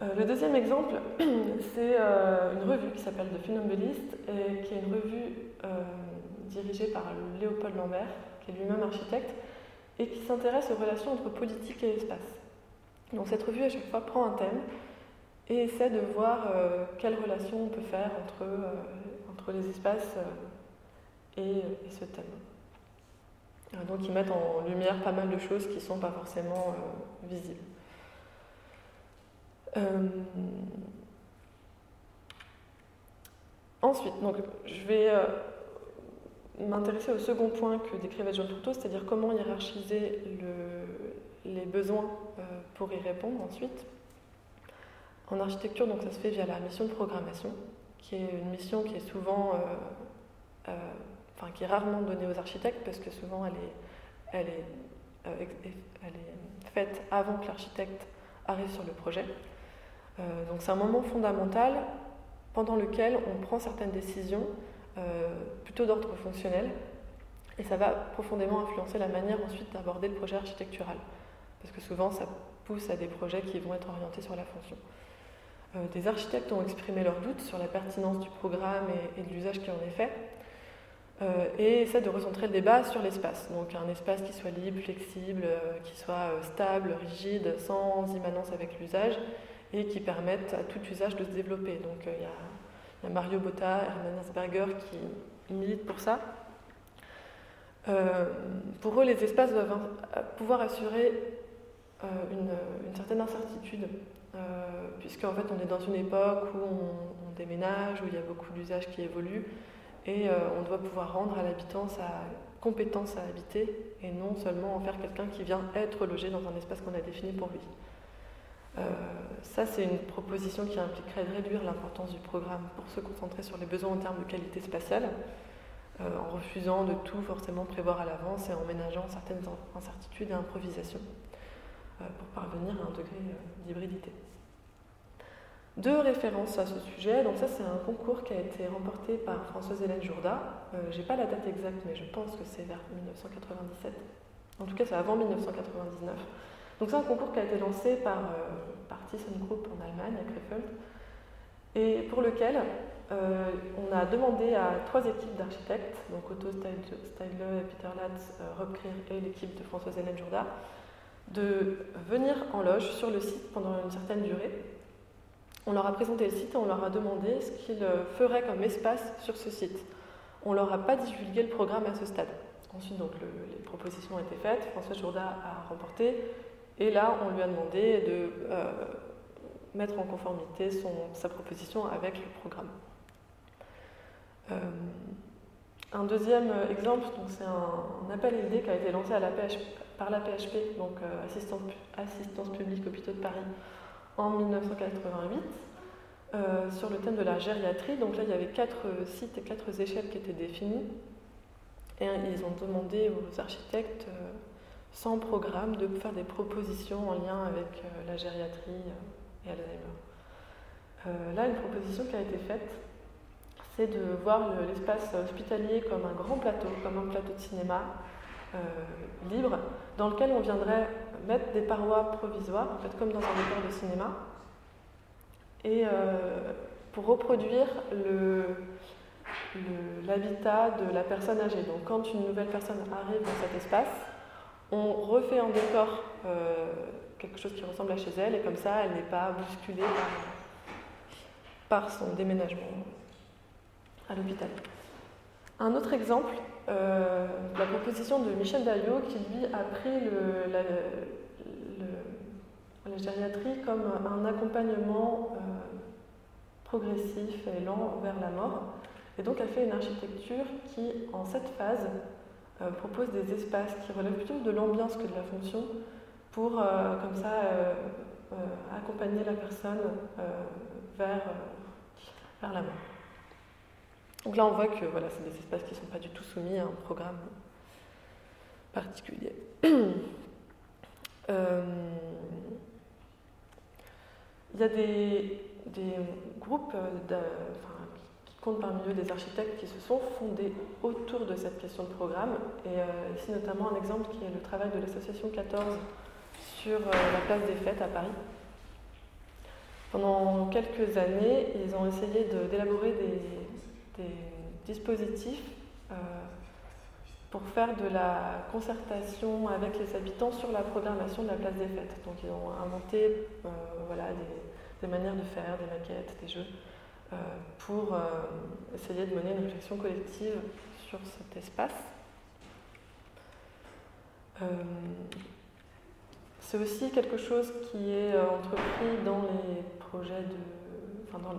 Le deuxième exemple, c'est une revue qui s'appelle The Funambulist et qui est une revue dirigée par Léopold Lambert, qui est lui-même architecte, et qui s'intéresse aux relations entre politique et espace. Donc cette revue à chaque fois prend un thème et essaie de voir euh, quelle relation on peut faire entre, euh, entre les espaces euh, et, ce thème. donc ils mettent en lumière pas mal de choses qui ne sont pas forcément visibles. Ensuite, donc, je vais m'intéresser au second point que décrivait John Trudeau, c'est-à-dire comment hiérarchiser le, les besoins pour y répondre ensuite. En architecture, donc ça se fait via la mission de programmation, qui est une mission qui est souvent, euh, euh, enfin qui est rarement donnée aux architectes parce que souvent euh, elle est faite avant que l'architecte arrive sur le projet. Donc c'est un moment fondamental pendant lequel on prend certaines décisions plutôt d'ordre fonctionnel et ça va profondément influencer la manière ensuite d'aborder le projet architectural parce que souvent ça pousse à des projets qui vont être orientés sur la fonction. Euh, des architectes ont exprimé leurs doutes sur la pertinence du programme et, de l'usage qui en est fait, euh, et essaient de recentrer le débat sur l'espace. Donc un espace qui soit libre, flexible, euh, qui soit stable, rigide, sans immanence avec l'usage, et qui permette à tout usage de se développer. Donc il y, a Mario Botta, Hermann Asperger qui militent pour ça. pour eux, les espaces doivent pouvoir assurer une, certaine incertitude euh, puisqu'en fait on est dans une époque où on, déménage, où il y a beaucoup d'usages qui évoluent, et euh, on doit pouvoir rendre à l'habitant sa compétence à habiter, et non seulement en faire quelqu'un qui vient être logé dans un espace qu'on a défini pour lui. Euh, ça, c'est une proposition qui impliquerait de réduire l'importance du programme pour se concentrer sur les besoins en termes de qualité spatiale, en refusant de tout forcément prévoir à l'avance et en ménageant certaines incertitudes et improvisations pour parvenir à un degré d'hybridité. Deux références à ce sujet. Donc ça, c'est un concours qui a été remporté par Françoise Hélène Jours Euh, J'ai pas la date exacte, mais je pense que c'est vers 1997. En tout cas, c'est avant 1999. Donc c'est un concours qui a été lancé par, euh, ThyssenKrupp en Allemagne, à Krefeld, et pour lequel euh, on a demandé à trois équipes d'architectes, donc Otto Steidle, Peter Latz, euh, Rob Krier et l'équipe de Françoise Hélène Jourda, de venir en loge sur le site pendant une certaine durée on leur a présenté le site et on leur a demandé ce qu'ils feraient comme espace sur ce site. On ne leur a pas divulgué le programme à ce stade. Ensuite, donc, les propositions ont été faites, François Jourda a remporté, et là, on lui a demandé de euh, mettre en conformité sa proposition avec le programme. Euh, un deuxième exemple, c'est un, appel aidé qui a été lancé par la PHP, donc euh, Assistance, Assistance publique Hôpitaux de Paris, en 1988 euh, sur le thème de la gériatrie. Donc là, il y avait quatre sites et quatre échelles qui étaient définies. Et ils ont demandé aux architectes sans programme de faire des propositions en lien avec euh, la gériatrie et Alzheimer. là, une proposition qui a été faite, c'est de voir l'espace hospitalier comme un grand plateau, comme un plateau de cinéma, libre dans lequel on viendrait mettre des parois provisoires, en fait comme dans un décor de cinéma, et pour reproduire l'habitat de la personne âgée. Donc quand une nouvelle personne arrive dans cet espace, on refait un décor, quelque chose qui ressemble à chez elle, et comme ça, elle n'est pas bousculée par son déménagement à l'hôpital. Un autre exemple, euh, la proposition de Michel Daillot qui lui a pris la, gériatrie comme un accompagnement euh, progressif et lent vers la mort, et donc a fait une architecture qui, en cette phase, euh, propose des espaces qui relèvent plutôt de l'ambiance que de la fonction pour, comme ça, accompagner la personne vers, vers la mort. Donc là, on voit que voilà, c'est des espaces qui ne sont pas du tout soumis à un programme particulier. Euh, il y a des, groupes euh, qui comptent parmi eux des architectes qui se sont fondés autour de cette question de programme. Et euh, ici, notamment, un exemple qui est le travail de l'association 14 sur la place des fêtes à Paris. Pendant quelques années, ils ont essayé d'élaborer des, dispositifs euh, pour faire de la concertation avec les habitants sur la programmation de la place des fêtes. Donc ils ont inventé euh, voilà, des, manières de faire, des maquettes, des jeux, euh, pour essayer de mener une réflexion collective sur cet espace. C'est aussi quelque chose qui est entrepris dans les projets de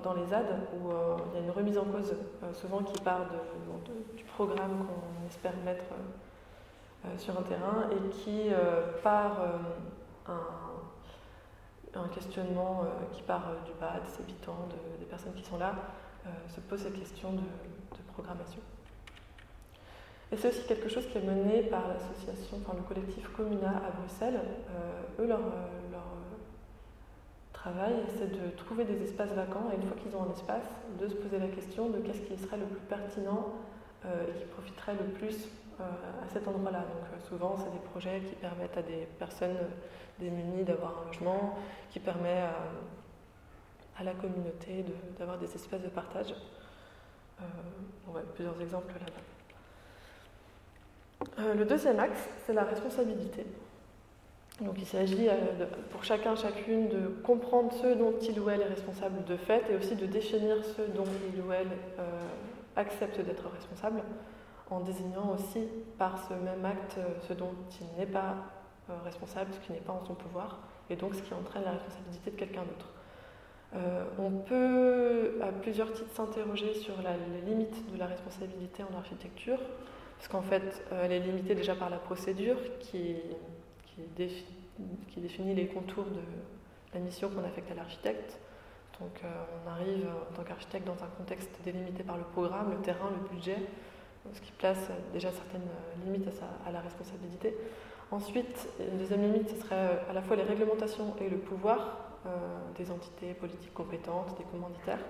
dans, les ZAD, où euh, il y a une remise en cause euh, souvent qui part du programme qu'on espère mettre euh, sur un terrain et qui part un, un, questionnement qui part du bas, des habitants, des personnes qui sont là, se pose cette question de, programmation. Et c'est aussi quelque chose qui est mené par l'association, enfin le collectif Comuna à Bruxelles. eux, leur, c'est de trouver des espaces vacants et une fois qu'ils ont un espace, de se poser la question de qu'est-ce qui serait le plus pertinent euh, et qui profiterait le plus euh, à cet endroit-là. Donc euh, souvent, c'est des projets qui permettent à des personnes démunies d'avoir un logement, qui permet à, la communauté d'avoir des espaces de partage. voit plusieurs exemples là-bas. le deuxième axe, c'est la responsabilité. Donc il s'agit euh, pour chacun, chacune de comprendre ce dont il ou elle est responsable de fait et aussi de définir ce dont il ou elle euh, accepte d'être responsable en désignant aussi par ce même acte euh, ce dont il n'est pas responsable, ce qui n'est pas en son pouvoir et donc ce qui entraîne la responsabilité de quelqu'un d'autre. on peut à plusieurs titres s'interroger sur les limites de la responsabilité en architecture, parce qu'en fait elle est limitée déjà par la procédure qui définit les contours de la mission qu'on affecte à l'architecte. Donc euh, on arrive en tant qu'architecte dans un contexte délimité par le programme, le terrain, le budget, ce qui place déjà certaines limites à, la responsabilité. Ensuite, une deuxième limite, ce serait euh, à la fois les réglementations et le pouvoir euh, des entités politiques compétentes, des commanditaires.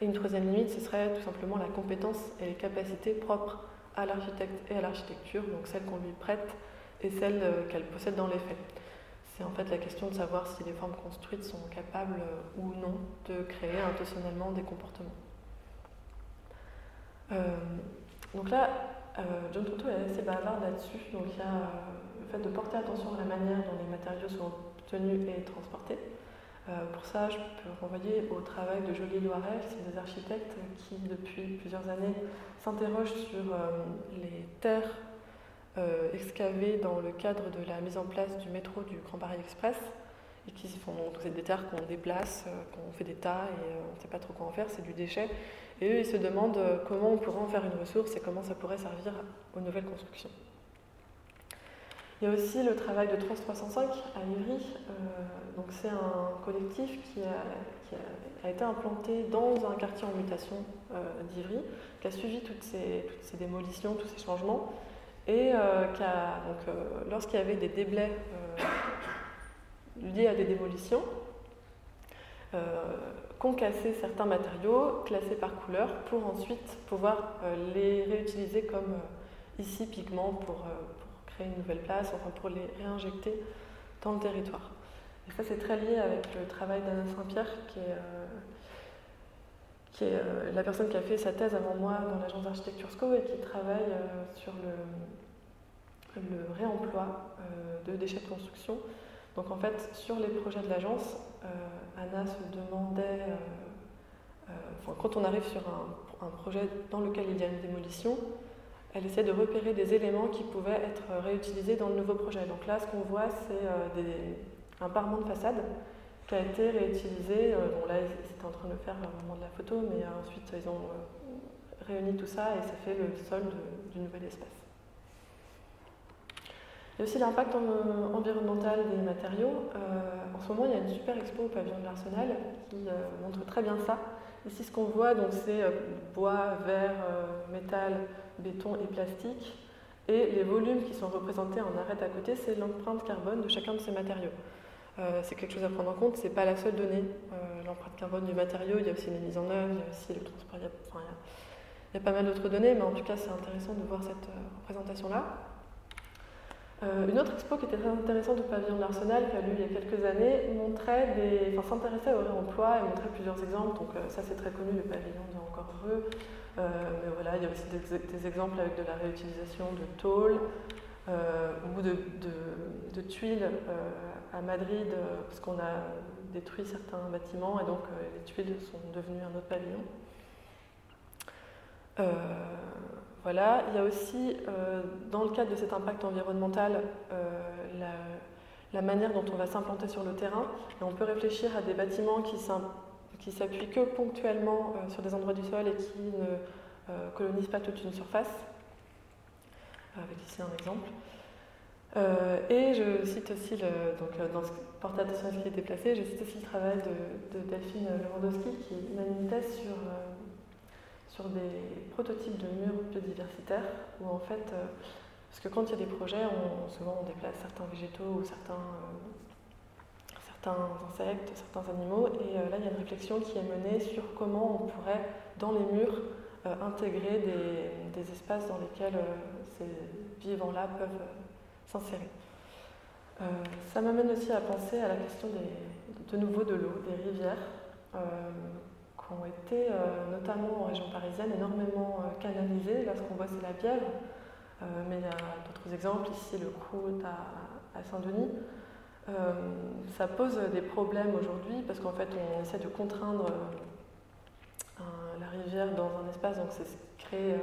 Et une troisième limite, ce serait tout simplement la compétence et les capacités propres à l'architecte et à l'architecture, donc celles qu'on lui prête et celle euh, qu'elle possède dans les faits. C'est en fait la question de savoir si les formes construites sont capables ou non de créer intentionnellement des comportements. Donc là, John Toto est assez bavard là-dessus. Donc il y a le fait de porter attention à la manière dont les matériaux sont obtenus et transportés. pour ça, je peux renvoyer au travail de Jolie Loiret, c'est des architectes qui, depuis plusieurs années, s'interrogent sur les terres euh, excavés dans le cadre de la mise en place du métro du Grand Paris Express et qui font c'est des terres qu'on déplace, euh, qu'on fait des tas et euh, on ne sait pas trop quoi en faire, c'est du déchet. Et eux, ils se demandent comment on pourrait en faire une ressource et comment ça pourrait servir aux nouvelles constructions. Il y a aussi le travail de Trans 305 à Ivry. donc c'est un collectif qui a, a, été implanté dans un quartier en mutation d'Ivry, qui a suivi toutes ces, démolitions, tous ces changements, et euh, euh, lorsqu'il y avait des déblais euh, liés à des démolitions, concasser certains matériaux classés par couleur pour ensuite pouvoir les réutiliser comme ici pigments pour, créer une nouvelle place, enfin pour les réinjecter dans le territoire. Et ça, c'est très lié avec le travail d'Anna Saint-Pierre, qui est, qui est la personne qui a fait sa thèse avant moi dans l'agence d'architecture SCO et qui travaille sur le, le réemploi de déchets de construction. Donc en fait, sur les projets de l'agence, Anna se demandait euh, quand on arrive sur un, projet dans lequel il y a une démolition, elle essaie de repérer des éléments qui pouvaient être réutilisés dans le nouveau projet. Donc là, ce qu'on voit, c'est euh, un parement de façade qui a été réutilisé. Euh, bon, là, ils étaient en train de le faire au moment de la photo, mais ensuite, ils ont réuni tout ça et ça fait le sol du nouvel espace. Il y a aussi l'impact environnemental des matériaux. en ce moment, il y a une super expo au pavillon de l'Arsenal qui montre très bien ça. Ici, ce qu'on voit, c'est euh, bois, verre, euh, métal, béton et plastique. Et les volumes qui sont représentés en arête à côté, c'est l'empreinte carbone de chacun de ces matériaux. Euh, c'est quelque chose à prendre en compte, ce n'est pas la seule donnée. L'empreinte carbone du matériau, il y a aussi les mises en œuvre, il y a aussi le transport, il y a pas mal d'autres données, mais en tout cas, c'est intéressant de voir cette représentation-là. Euh, une autre expo qui était très intéressante au pavillon de l'Arsenal, qui a lieu il y a quelques années, montrait des, enfin, s'intéressait au réemploi et montrait plusieurs exemples. Donc euh, ça c'est très connu, le pavillon de Encore Heureux. Euh, mais voilà, il y a aussi des, exemples avec de la réutilisation de tôle ou de, de tuiles à Madrid, parce qu'on a détruit certains bâtiments et donc les tuiles sont devenues un autre pavillon. Voilà. Il y a aussi, euh, dans le cadre de cet impact environnemental, euh, la, manière dont on va s'implanter sur le terrain. On peut réfléchir à des bâtiments qui s'appuient que ponctuellement euh, sur des endroits du sol et qui ne colonisent pas toute une surface. Avec ici un exemple. et je cite aussi, le, donc, dans ce portrait attention qui est déplacé, je cite aussi le travail de, de Delphine Lewandowski qui thèse sur sur des prototypes de murs biodiversitaires où en fait, euh, parce que quand il y a des projets, on, souvent on déplace certains végétaux ou certains, euh, insectes, certains animaux, et euh, là il y a une réflexion qui est menée sur comment on pourrait, dans les murs, intégrer des, espaces dans lesquels ces vivants-là peuvent s'insérer. ça m'amène aussi à penser à la question de nouveau de l'eau, des rivières ont été, euh, notamment en région parisienne, énormément euh, canalisés. Là, ce qu'on voit, c'est la Bièvre, euh, mais il y a d'autres exemples, ici le Croûte à, Saint-Denis. ça pose des problèmes aujourd'hui parce qu'en fait, on essaie de contraindre la rivière dans un espace, donc c'est créer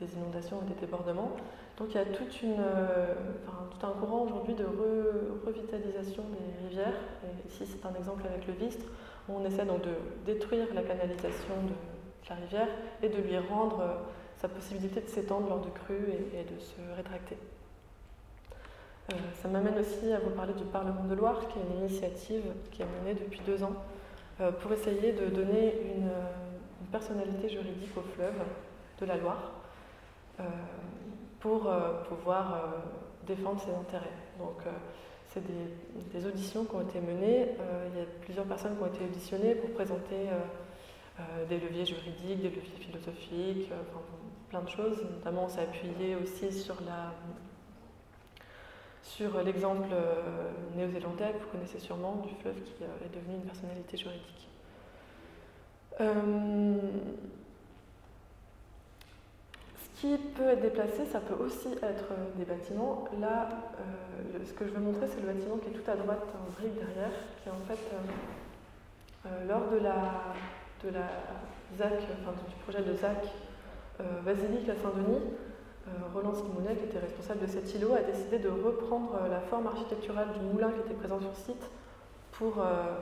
des inondations et des débordements. Donc il y a tout un courant aujourd'hui de revitalisation des rivières. Ici, c'est un exemple avec le Vistre on essaie donc de détruire la canalisation de la rivière et de lui rendre euh, sa possibilité de s'étendre lors de crues et, de se rétracter. Euh, ça m'amène aussi à vous parler du Parlement de Loire, qui est une initiative qui est menée depuis deux ans euh, pour essayer de donner une, personnalité juridique au fleuve de la Loire pour pouvoir défendre ses intérêts. C'est des, auditions qui ont été menées. Euh, il y a plusieurs personnes qui ont été auditionnées pour présenter euh, euh, des leviers juridiques, des leviers philosophiques, plein de choses. Notamment, on s'est appuyé aussi sur sur l'exemple néo-zélandais que vous connaissez sûrement du fleuve qui est devenu une personnalité juridique. Qui peut être déplacé, ça peut aussi être euh, des bâtiments. Là, euh, ce que je veux montrer, c'est le bâtiment qui est tout à droite en brique derrière, qui est en fait, euh, lors de la, de la ZAC, enfin, du projet de ZAC Basilique à Saint-Denis, Roland Simonet, qui était responsable de cet îlot, a décidé de reprendre la forme architecturale du moulin qui était présent sur site pour, euh,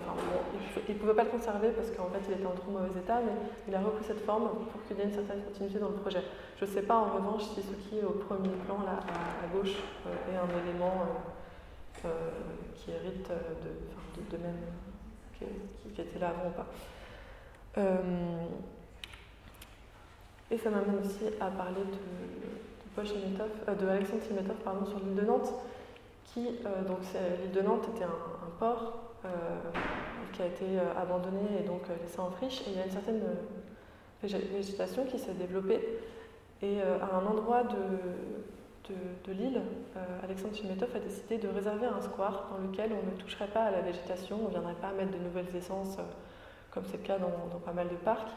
il ne pouvait pas le conserver parce qu'en fait il était en trop mauvais état, mais il a repris cette forme pour qu'il y ait une certaine continuité dans le projet. Je ne sais pas en revanche si ce qui est au premier plan là à, gauche euh, est un élément euh, qui hérite de, de, même qui, était là avant ou pas. et ça m'amène aussi à parler de, de, de Alexandre pardon, sur l'île de Nantes, qui, donc l'île de Nantes était un, port euh, qui a été euh, abandonné et donc euh, laissé en friche. Et il y a une certaine végétation qui s'est développée Et à un endroit de, de, l'île, Alexandre Chimetov a décidé de réserver un square dans lequel on ne toucherait pas à la végétation, on ne viendrait pas mettre de nouvelles essences, comme c'est le cas dans, pas mal de parcs,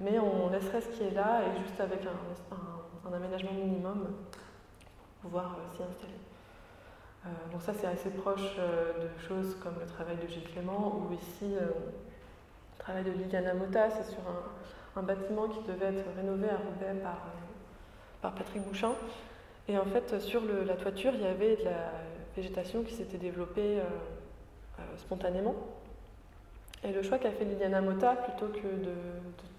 mais on laisserait ce qui est là et juste avec un, un, aménagement minimum pour pouvoir s'y installer. Euh, donc ça c'est assez proche euh, de choses comme le travail de Gilles Clément ou ici euh, le travail de Liliana Mota, c'est sur un, bâtiment qui devait être rénové à Roubaix par, par Patrick Bouchin. Et en fait sur la toiture il y avait de la végétation qui s'était développée spontanément. Et le choix qu'a fait Liliana Mota, plutôt que de,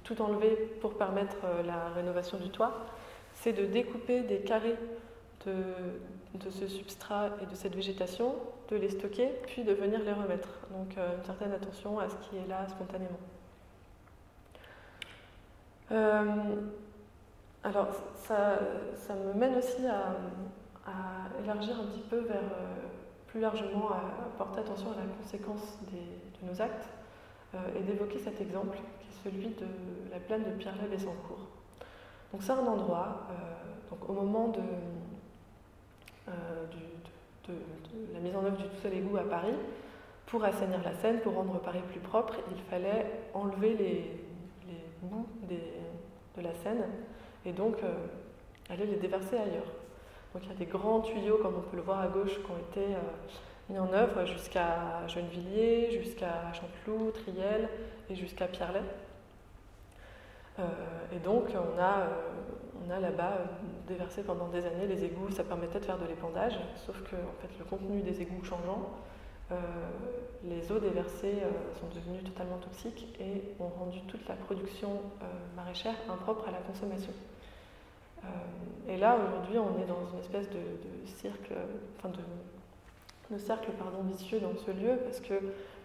tout enlever pour permettre la rénovation du toit, c'est de découper des carrés de, ce substrat et de cette végétation, de les stocker, puis de venir les remettre. Donc euh, une certaine attention à ce qui est là spontanément. Euh, alors ça, me mène aussi à, élargir un petit peu vers, euh, plus largement, à, porter attention à la conséquence de nos actes et d'évoquer cet exemple qui est celui de la plaine de Pierre-Lay-Bessancourt. Donc c'est un endroit, donc au moment de, euh, de, la mise en œuvre du tout seul égout à Paris, pour assainir la Seine, pour rendre Paris plus propre, il fallait enlever les, les bouts de la Seine et donc euh, aller les déverser ailleurs. Donc il y a des grands tuyaux, comme on peut le voir à gauche, qui ont été euh, mis en œuvre jusqu'à Gennevilliers, jusqu'à Chanteloup, Triel et jusqu'à Pierrelet. et donc on a a là-bas euh, déversé pendant des années les égouts, ça permettait de faire de l'épandage, sauf que en fait, le contenu des égouts changeant, euh, les eaux déversées euh, sont devenues totalement toxiques et ont rendu toute la production maraîchère impropre à la consommation. Et là, aujourd'hui, on est dans une espèce de, cercle, enfin de, cercle pardon, vicieux dans ce lieu, parce que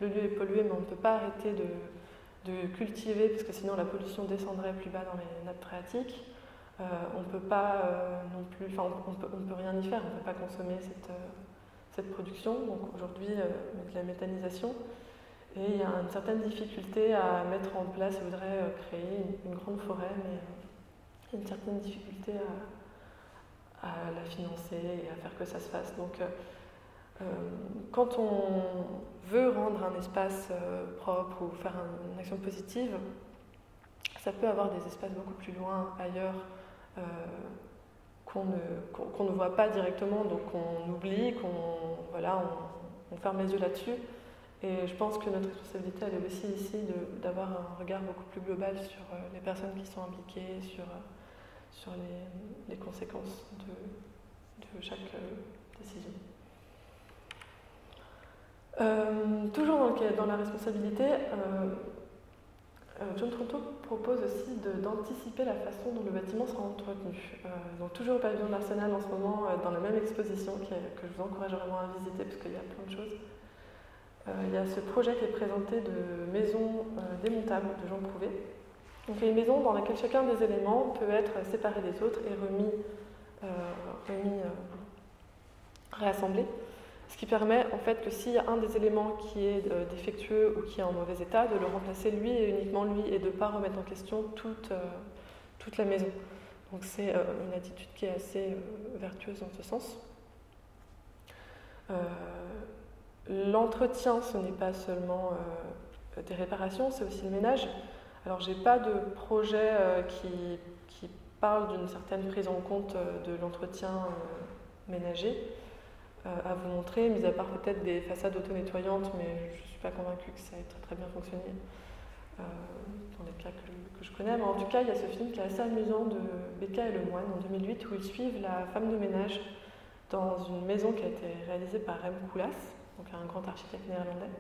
le lieu est pollué, mais on ne peut pas arrêter de, de cultiver, parce que sinon la pollution descendrait plus bas dans les nappes phréatiques. Euh, on peut pas euh, non plus, enfin on, peut, peut rien y faire, on ne peut pas consommer cette, euh, production. Donc aujourd'hui, avec la méthanisation, et il y a une certaine difficulté à mettre en place, je voudrais créer une, grande forêt, mais une certaine difficulté à, la financer et à faire que ça se fasse. Donc quand on veut rendre un espace propre ou faire une action positive, ça peut avoir des espaces beaucoup plus loin ailleurs euh, qu'on ne, ne, voit pas directement, donc on oublie, qu'on voilà, on, ferme les yeux là-dessus. Et je pense que notre responsabilité, elle est aussi ici d'avoir un regard beaucoup plus global sur euh, les personnes qui sont impliquées, sur, euh, sur les, conséquences de, chaque décision. toujours dans, la responsabilité, euh, John Tronto propose aussi d'anticiper la façon dont le bâtiment sera entretenu. Euh, donc toujours au pavillon de l'Arsenal en ce moment, euh, dans la même exposition que je vous encourage vraiment à visiter parce qu'il y a plein de choses. il y a ce projet qui est présenté de maison démontable de Jean Prouvé. Donc une maison dans laquelle chacun des éléments peut être séparé des autres et remis, remis réassemblé. Ce qui permet en fait que s'il y a un des éléments qui est euh, défectueux ou qui est en mauvais état, de le remplacer lui et uniquement lui et de ne pas remettre en question toute, euh, toute la maison. Donc c'est euh, une attitude qui est assez vertueuse dans ce sens. L'entretien, ce n'est pas seulement des réparations, c'est aussi le ménage. Alors j'ai pas de projet qui, qui, parle d'une certaine prise en compte de l'entretien ménager. Euh, à vous montrer, mis à part peut-être des façades auto-nettoyantes, mais je ne suis pas convaincue que ça ait très, très bien fonctionné euh, dans les cas que, je connais. Mais en tout cas, il y a ce film qui est assez amusant de Becca et le moine en 2008 où ils suivent la femme de ménage dans une maison qui a été réalisée par Rem Koolhaas, donc un grand architecte néerlandais.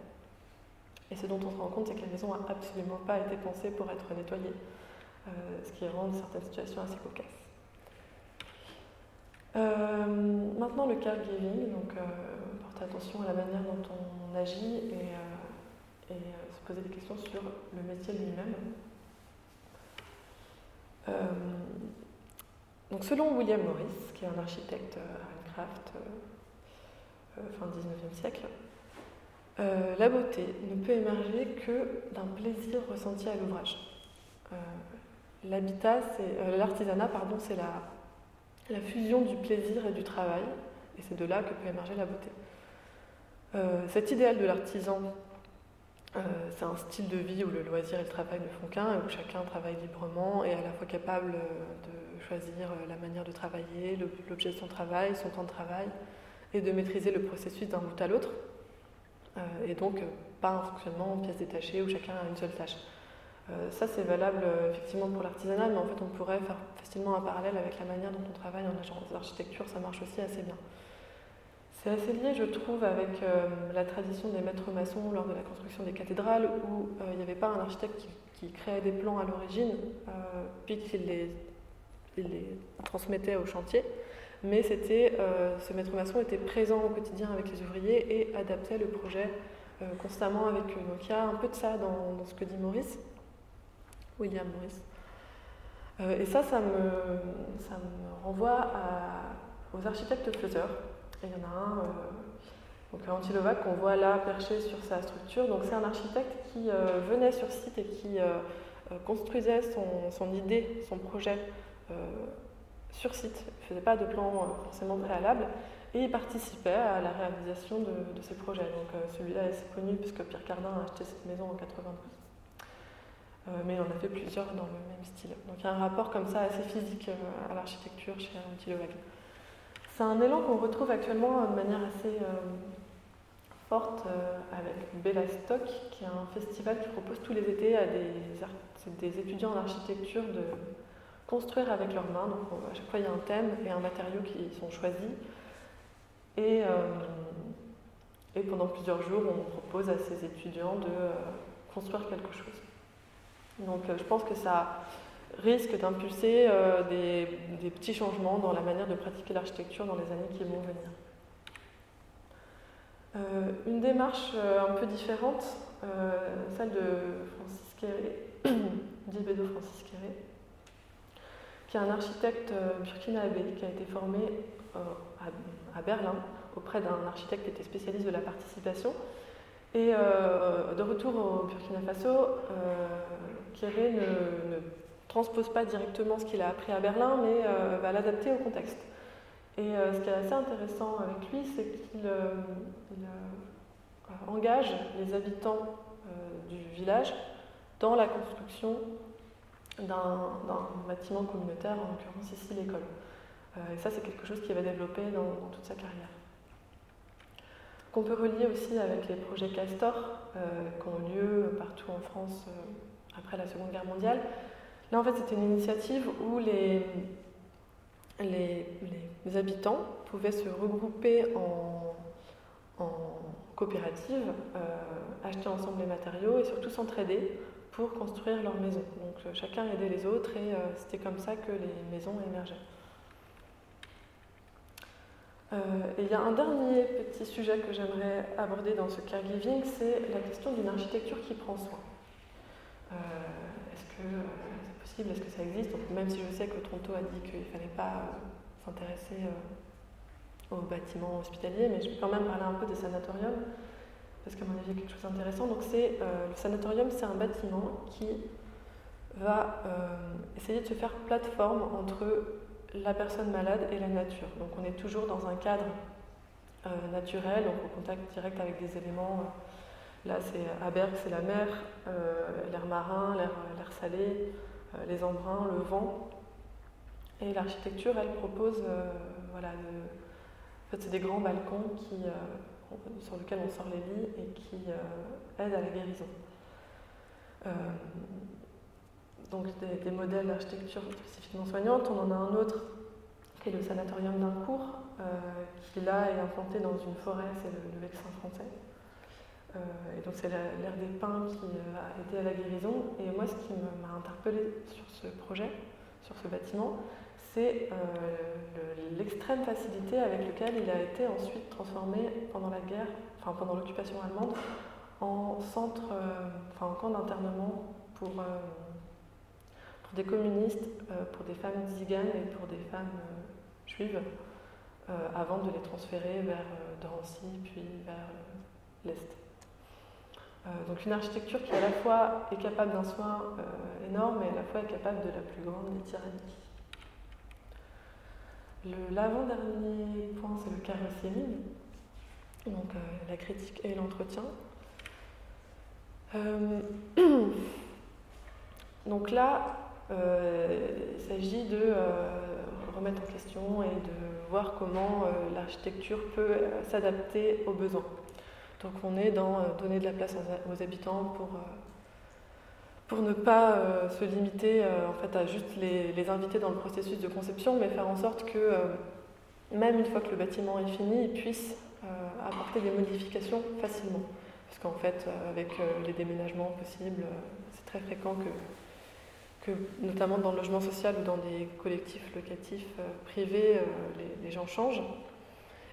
Et ce dont on se rend compte, c'est que la maison n'a absolument pas été pensée pour être nettoyée, euh, ce qui rend certaines situations assez cocasses. Euh, maintenant, le caregiving, donc euh, porter attention à la manière dont on agit et, se poser des questions sur le métier lui-même. donc, selon William Morris, qui est un architecte à Craft, fin 19e siècle, la beauté ne peut émerger que d'un plaisir ressenti à l'ouvrage. l'habitat, c'est l'artisanat, pardon, c'est la, fusion du plaisir et du travail, et c'est de là que peut émerger la beauté. cet idéal de l'artisan, c'est un style de vie où le loisir et le travail ne font qu'un, où chacun travaille librement et à la fois capable de choisir la manière de travailler, l'objet de son travail, son temps de travail, et de maîtriser le processus d'un bout à l'autre. Et donc, pas un fonctionnement en pièces détachées où chacun a une seule tâche. Euh, ça, c'est valable euh, effectivement pour l'artisanat, mais en fait, on pourrait faire facilement un parallèle avec la manière dont on travaille en agence d'architecture, ça marche aussi assez bien. C'est assez lié, je trouve, avec euh, la tradition des maîtres maçons lors de la construction des cathédrales, où il n'y avait pas un architecte qui, créait des plans à l'origine, puis qu'il les, transmettait au chantier, mais c'était ce maître maçon était présent au quotidien avec les ouvriers et adaptait le projet constamment avec eux. Donc il y a un peu de ça dans ce que dit Maurice. William Morris. Euh, et ça, ça me, ça me renvoie aux architectes faiseurs. Il y en a un, euh, donc Antilovac, qu'on voit là perché sur sa structure. Donc c'est un architecte qui euh, venait sur site et qui construisait son, son, idée, son projet sur site. Il ne faisait pas de plan forcément préalable et il participait à la réalisation de, de ses projets. Donc celui-là est assez connu puisque Pierre Cardin a acheté cette maison en 92. Euh, mais on a fait plusieurs dans le même style. Donc il y a un rapport comme ça assez physique euh, à l'architecture chez Antiloag. C'est un élan qu'on retrouve actuellement de manière assez euh, forte avec Bella Stock, qui est un festival qui propose tous les étés à des étudiants en architecture de construire avec leurs mains. Donc à chaque fois il y a un thème et un matériau qui sont choisis. Et, et pendant plusieurs jours, on propose à ces étudiants de construire quelque chose. Donc euh, je pense que ça risque d'impulser euh, des, petits changements dans la manière de pratiquer l'architecture dans les années qui vont venir. Euh, une démarche un peu différente, celle de Francis Kéré, d'Ibedo Francis Kéré, qui est un architecte burkinabé qui a été formé à, Berlin auprès d'un architecte qui était spécialiste de la participation. Et de retour au Burkina Faso, Kéré ne, transpose pas directement ce qu'il a appris à Berlin, mais euh, va l'adapter au contexte. Et euh, ce qui est assez intéressant avec lui, c'est qu'il euh, engage les habitants du village dans la construction d'un bâtiment communautaire, en l'occurrence ici l'école. et ça, c'est quelque chose qu'il va développer dans, toute sa carrière. Qu'on peut relier aussi avec les projets Castor, qui ont lieu partout en France après la Seconde Guerre mondiale. Là, en fait, c'était une initiative où les, les, habitants pouvaient se regrouper en, en coopérative, euh, acheter ensemble les matériaux et surtout s'entraider pour construire leur maison. Donc euh, chacun aidait les autres et euh, c'était comme ça que les maisons émergeaient. et il y a un dernier petit sujet que j'aimerais aborder dans ce caregiving, c'est la question d'une architecture qui prend soin. Euh, est-ce que euh, c'est possible? Est-ce que ça existe? Même si je sais que Toronto a dit qu'il ne fallait pas euh, s'intéresser aux bâtiments hospitaliers, mais je peux quand même parler un peu des sanatoriums, parce qu'à mon avis, il y a quelque chose d'intéressant. Donc, c'est, le sanatorium, c'est un bâtiment qui va essayer de se faire plateforme entre la personne malade et la nature. Donc, on est toujours dans un cadre naturel, donc au contact direct avec des éléments Là, c'est à c'est la mer, euh, l'air marin, l'air salé, euh, les embruns, le vent. Et l'architecture, elle propose, euh, voilà, en fait, c'est des grands balcons qui, sur lesquels on sort les lits et qui aident à la guérison. donc des, modèles d'architecture spécifiquement soignante. On en a un autre qui est le sanatorium d'un cours, qui là est implanté dans une forêt, c'est le, le français. Euh, et donc c'est l'air des pins qui euh, a aidé à la guérison. Et moi, ce qui m'a interpellée sur ce projet, sur ce bâtiment, c'est euh, l'extrême facilité avec laquelle il a été ensuite transformé pendant la guerre, enfin pendant l'occupation allemande, en centre, enfin en camp d'internement pour, pour, des communistes, pour des femmes ziganes et pour des femmes juives, avant de les transférer vers Drancy puis vers l'Est. donc une architecture qui à la fois est capable d'un soin énorme et à la fois est capable de la plus grande des. L'avant-dernier point, c'est le carrossiering, donc la critique et l'entretien. donc là, il s'agit de remettre en question et de voir comment euh, l'architecture peut euh, s'adapter aux besoins. Donc on est dans euh, donner de la place aux, habitants pour, pour ne pas se limiter en fait, à juste les, les, inviter dans le processus de conception, mais faire en sorte que même une fois que le bâtiment est fini, ils puissent apporter des modifications facilement. Parce qu'en fait, avec les déménagements possibles, c'est très fréquent que notamment dans le logement social ou dans des collectifs locatifs euh, privés, euh, les, gens changent.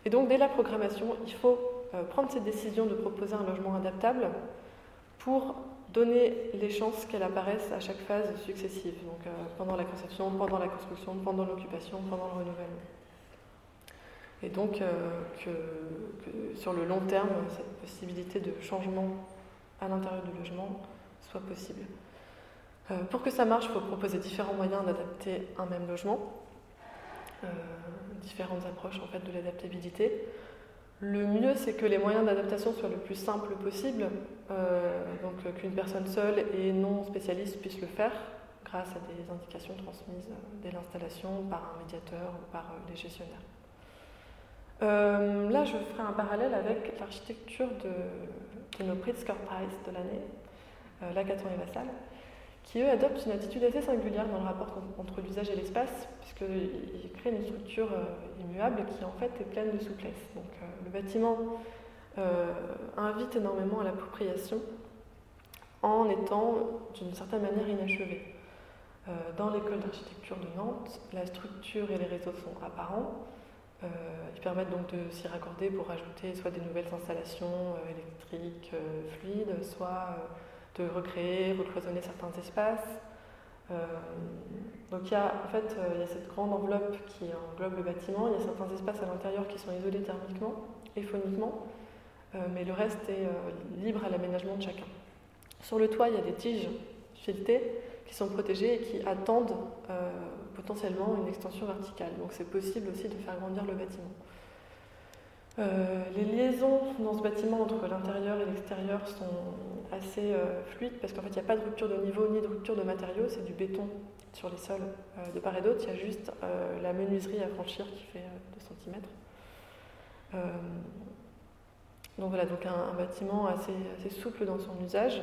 Et donc dès la programmation, il faut euh, prendre cette décision de proposer un logement adaptable pour donner les chances qu'elle apparaisse à chaque phase successive, donc pendant la conception, pendant la construction, pendant l'occupation, pendant le renouvellement. Et donc que, sur le long terme, cette possibilité de changement à l'intérieur du logement soit possible. Euh, pour que ça marche, il faut proposer différents moyens d'adapter un même logement, euh, différentes approches en fait de l'adaptabilité. Le mieux, c'est que les moyens d'adaptation soient le plus simples possible, euh, donc qu'une personne seule et non spécialiste puisse le faire grâce à des indications transmises dès l'installation par un médiateur ou par les gestionnaires. là, je ferai un parallèle avec l'architecture de, de, nos Pritzker Prize de l'année, la Caton et Vassal qui eux adoptent une attitude assez singulière dans le rapport entre l'usage et l'espace, puisqu'ils créent une structure euh, immuable qui en fait est pleine de souplesse. Euh, bâtiment euh, invite énormément à l'appropriation en étant d'une certaine manière inachevé. dans l'école d'architecture de Nantes, la structure et les réseaux sont apparents. ils permettent donc de s'y raccorder pour ajouter soit des nouvelles installations électriques fluides, soit de recréer, recloisonner certains espaces. Euh, donc il y a en fait euh, y a cette grande enveloppe qui englobe le bâtiment, il y a certains espaces à l'intérieur qui sont isolés thermiquement et phoniquement, euh, mais le reste est libre à l'aménagement de chacun. Sur le toit, il y a des tiges filetées qui sont protégées et qui attendent potentiellement une extension verticale. Donc c'est possible aussi de faire grandir le bâtiment. Euh, les liaisons dans ce bâtiment entre l'intérieur et l'extérieur sont assez euh, fluides parce qu'en fait il n'y a pas de rupture de niveau ni de rupture de matériaux, c'est du béton sur les sols euh, de part et d'autre, il y a juste la menuiserie à franchir qui fait 2 cm. Donc voilà, donc un, bâtiment assez, souple dans son usage,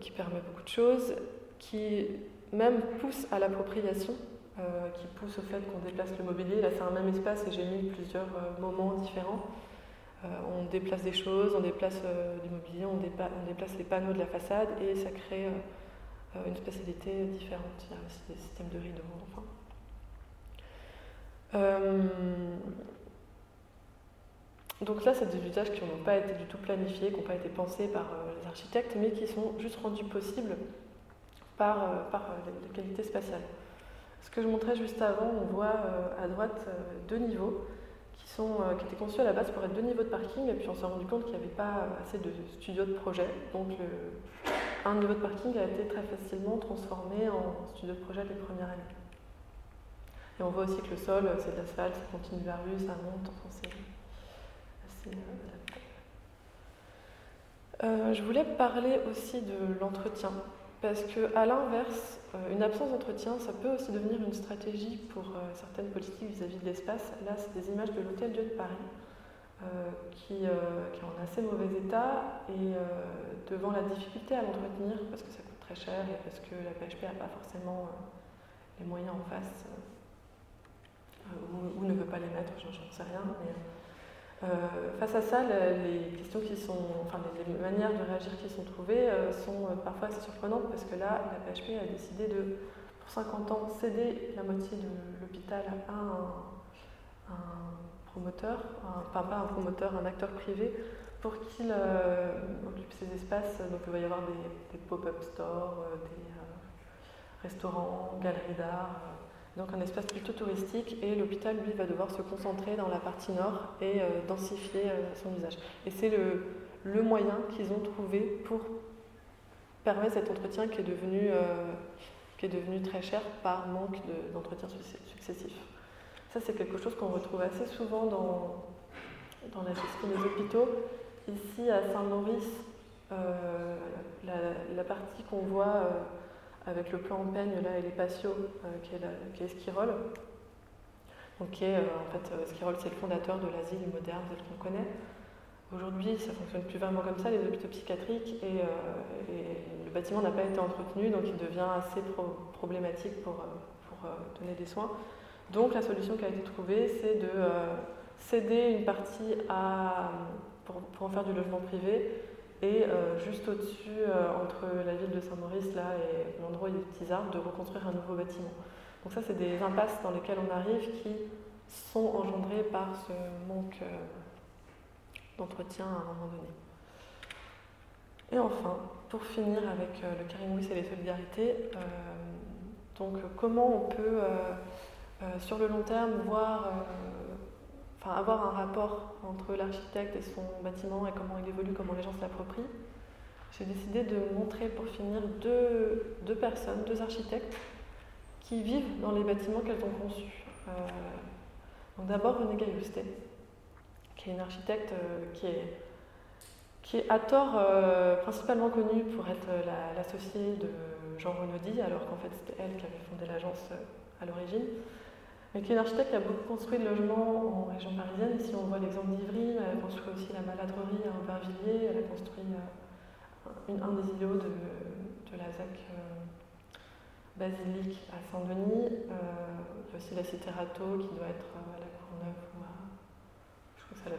qui permet beaucoup de choses, qui même pousse à l'appropriation euh, qui pousse au fait qu'on déplace le mobilier. Là, c'est un même espace et j'ai mis plusieurs euh, moments différents. Euh, on déplace des choses, on déplace du mobilier, on, déplace les panneaux de la façade et ça crée une spécialité différente. Il y a aussi des systèmes de rideaux. Enfin. Donc là, c'est des usages qui n'ont pas été du tout planifiés, qui n'ont pas été pensés par les architectes, mais qui sont juste rendus possibles par, par les qualités spatiales. Ce que je montrais juste avant, on voit euh, à droite euh, deux niveaux qui, sont, euh, qui étaient conçus à la base pour être deux niveaux de parking, et puis on s'est rendu compte qu'il n'y avait pas assez de studios de projet. Donc un niveau de parking a été très facilement transformé en studio de projet les premières années. Et on voit aussi que le sol, c'est de l'asphalte, ça continue vers rue, ça monte, enfin c'est assez. je voulais parler aussi de l'entretien. Parce qu'à l'inverse, euh, une absence d'entretien, ça peut aussi devenir une stratégie pour euh, certaines politiques vis-à-vis de l'espace. Là, c'est des images de l'Hôtel Dieu de Paris, euh, qui, est en assez mauvais état, et devant la difficulté à l'entretenir, parce que ça coûte très cher et parce que la PHP n'a pas forcément les moyens en face, ou, ne veut pas les mettre, j'en sais rien. Euh, face à ça, les questions qui sont, enfin les manières de réagir qui sont trouvées euh, sont euh, parfois assez surprenantes parce que là, la PHP a décidé de, pour 50 ans, céder la moitié de l'hôpital à un, promoteur, enfin pas un promoteur, un acteur privé, pour qu'il occupe ces espaces. Donc il va y avoir des pop-up stores, des restaurants, galeries d'art donc un espace plutôt touristique, et l'hôpital, lui, va devoir se concentrer dans la partie nord et euh, densifier euh, son usage. Et c'est le, le moyen qu'ils ont trouvé pour permettre cet entretien qui est devenu, euh, qui est devenu très cher par manque d'entretien successifs. Ça, c'est quelque chose qu'on retrouve assez souvent dans, dans la gestion des hôpitaux. Ici, à Saint-Maurice, la, partie qu'on voit avec le plan en peigne là, et les patios, qui, est qui est Esquirol, donc qui est, en fait, Esquirol, c'est le fondateur de l'asile moderne qu'on connaît. Aujourd'hui, ça ne fonctionne plus vraiment comme ça, les hôpitaux psychiatriques, et, euh, le bâtiment n'a pas été entretenu, donc il devient assez problématique pour, euh, pour euh, donner des soins. Donc la solution qui a été trouvée, c'est de céder une partie à, pour, en faire du logement privé, et juste au-dessus, entre la ville de Saint-Maurice là et l'endroit où il y a des petits arbres, de reconstruire un nouveau bâtiment. Donc ça, c'est des impasses dans lesquelles on arrive qui sont engendrées par ce manque d'entretien à un moment donné. Et enfin, pour finir avec euh, le Karim et les solidarités, euh, donc comment on peut, euh, sur le long terme, voir, enfin, avoir un rapport entre l'architecte et son bâtiment et comment il évolue, comment les gens se l'approprient. J'ai décidé de montrer pour finir deux, deux, personnes, deux architectes, qui vivent dans les bâtiments qu'elles ont conçus. donc d'abord René Gaillusté, qui est une architecte euh, qui est, qui est à tort euh, principalement connue pour être l'associée de Jean Renaudy, alors qu'en fait c'était elle qui avait fondé l'agence euh, à l'origine. Mais qui est une architecte qui a beaucoup construit de logements en région parisienne. Ici on voit l'exemple d'Ivry, elle a construit aussi la maladrerie à Aubervilliers, elle a construit un des îlots de, de la ZAC basilique à Saint-Denis. il y a aussi la cité Rateau qui doit être à la Courneuve ou à la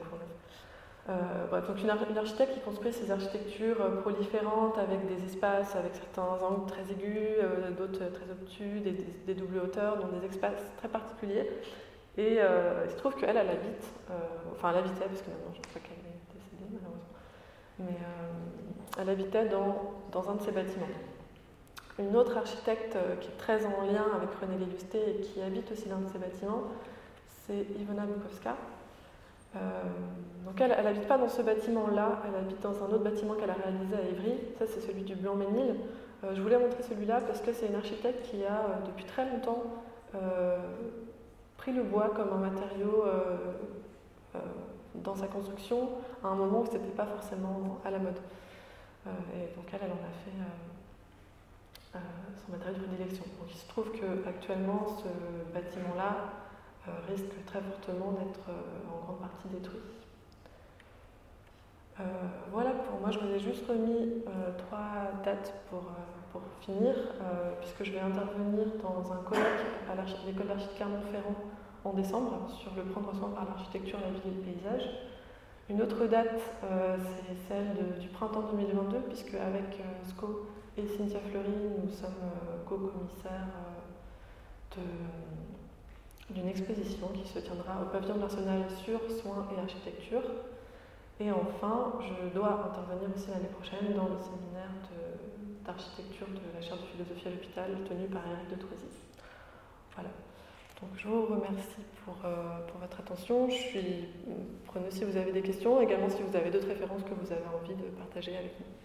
euh, donc une, architecte qui construit ces architectures euh, proliférantes avec des espaces, avec certains angles très aigus, euh, d'autres très obtus, des, doubles hauteurs, donc des espaces très particuliers. Et il se trouve qu'elle, elle habite, enfin elle habitait, parce que maintenant je crois qu'elle est décédée malheureusement, mais elle habitait dans, dans, un de ces bâtiments. Une autre architecte qui est très en lien avec René Lélusté et qui habite aussi dans de ces bâtiments, c'est Ivona Bukowska, euh, donc elle n'habite pas dans ce bâtiment-là, elle habite dans un autre bâtiment qu'elle a réalisé à Évry. Ça, c'est celui du Blanc-Ménil. Euh, je voulais montrer celui-là parce que c'est une architecte qui a, euh, depuis très longtemps, pris le bois comme un matériau dans sa construction à un moment où ce n'était pas forcément à la mode. et donc elle, en a fait son matériau de prédilection. Il se trouve qu'actuellement, ce bâtiment-là risque très fortement d'être euh, en grande partie détruit. Euh, voilà, pour moi, je vous ai juste remis trois dates pour, pour finir, puisque je vais intervenir dans un colloque à l'école d'architecture Clermont-Ferrand en décembre sur le prendre soin par l'architecture, la ville et le paysage. Une autre date, c'est celle du printemps 2022, puisque avec SCO et Cynthia Fleury, nous sommes co-commissaires de d'une exposition qui se tiendra au pavillon de l'Arsenal sur soins et architecture. Et enfin, je dois intervenir aussi l'année prochaine dans le séminaire d'architecture de, la chaire de philosophie à l'hôpital tenu par Eric de Troisy. Voilà. Donc je vous remercie pour, euh, pour votre attention. Je suis preneuse si vous avez des questions, également si vous avez d'autres références que vous avez envie de partager avec nous.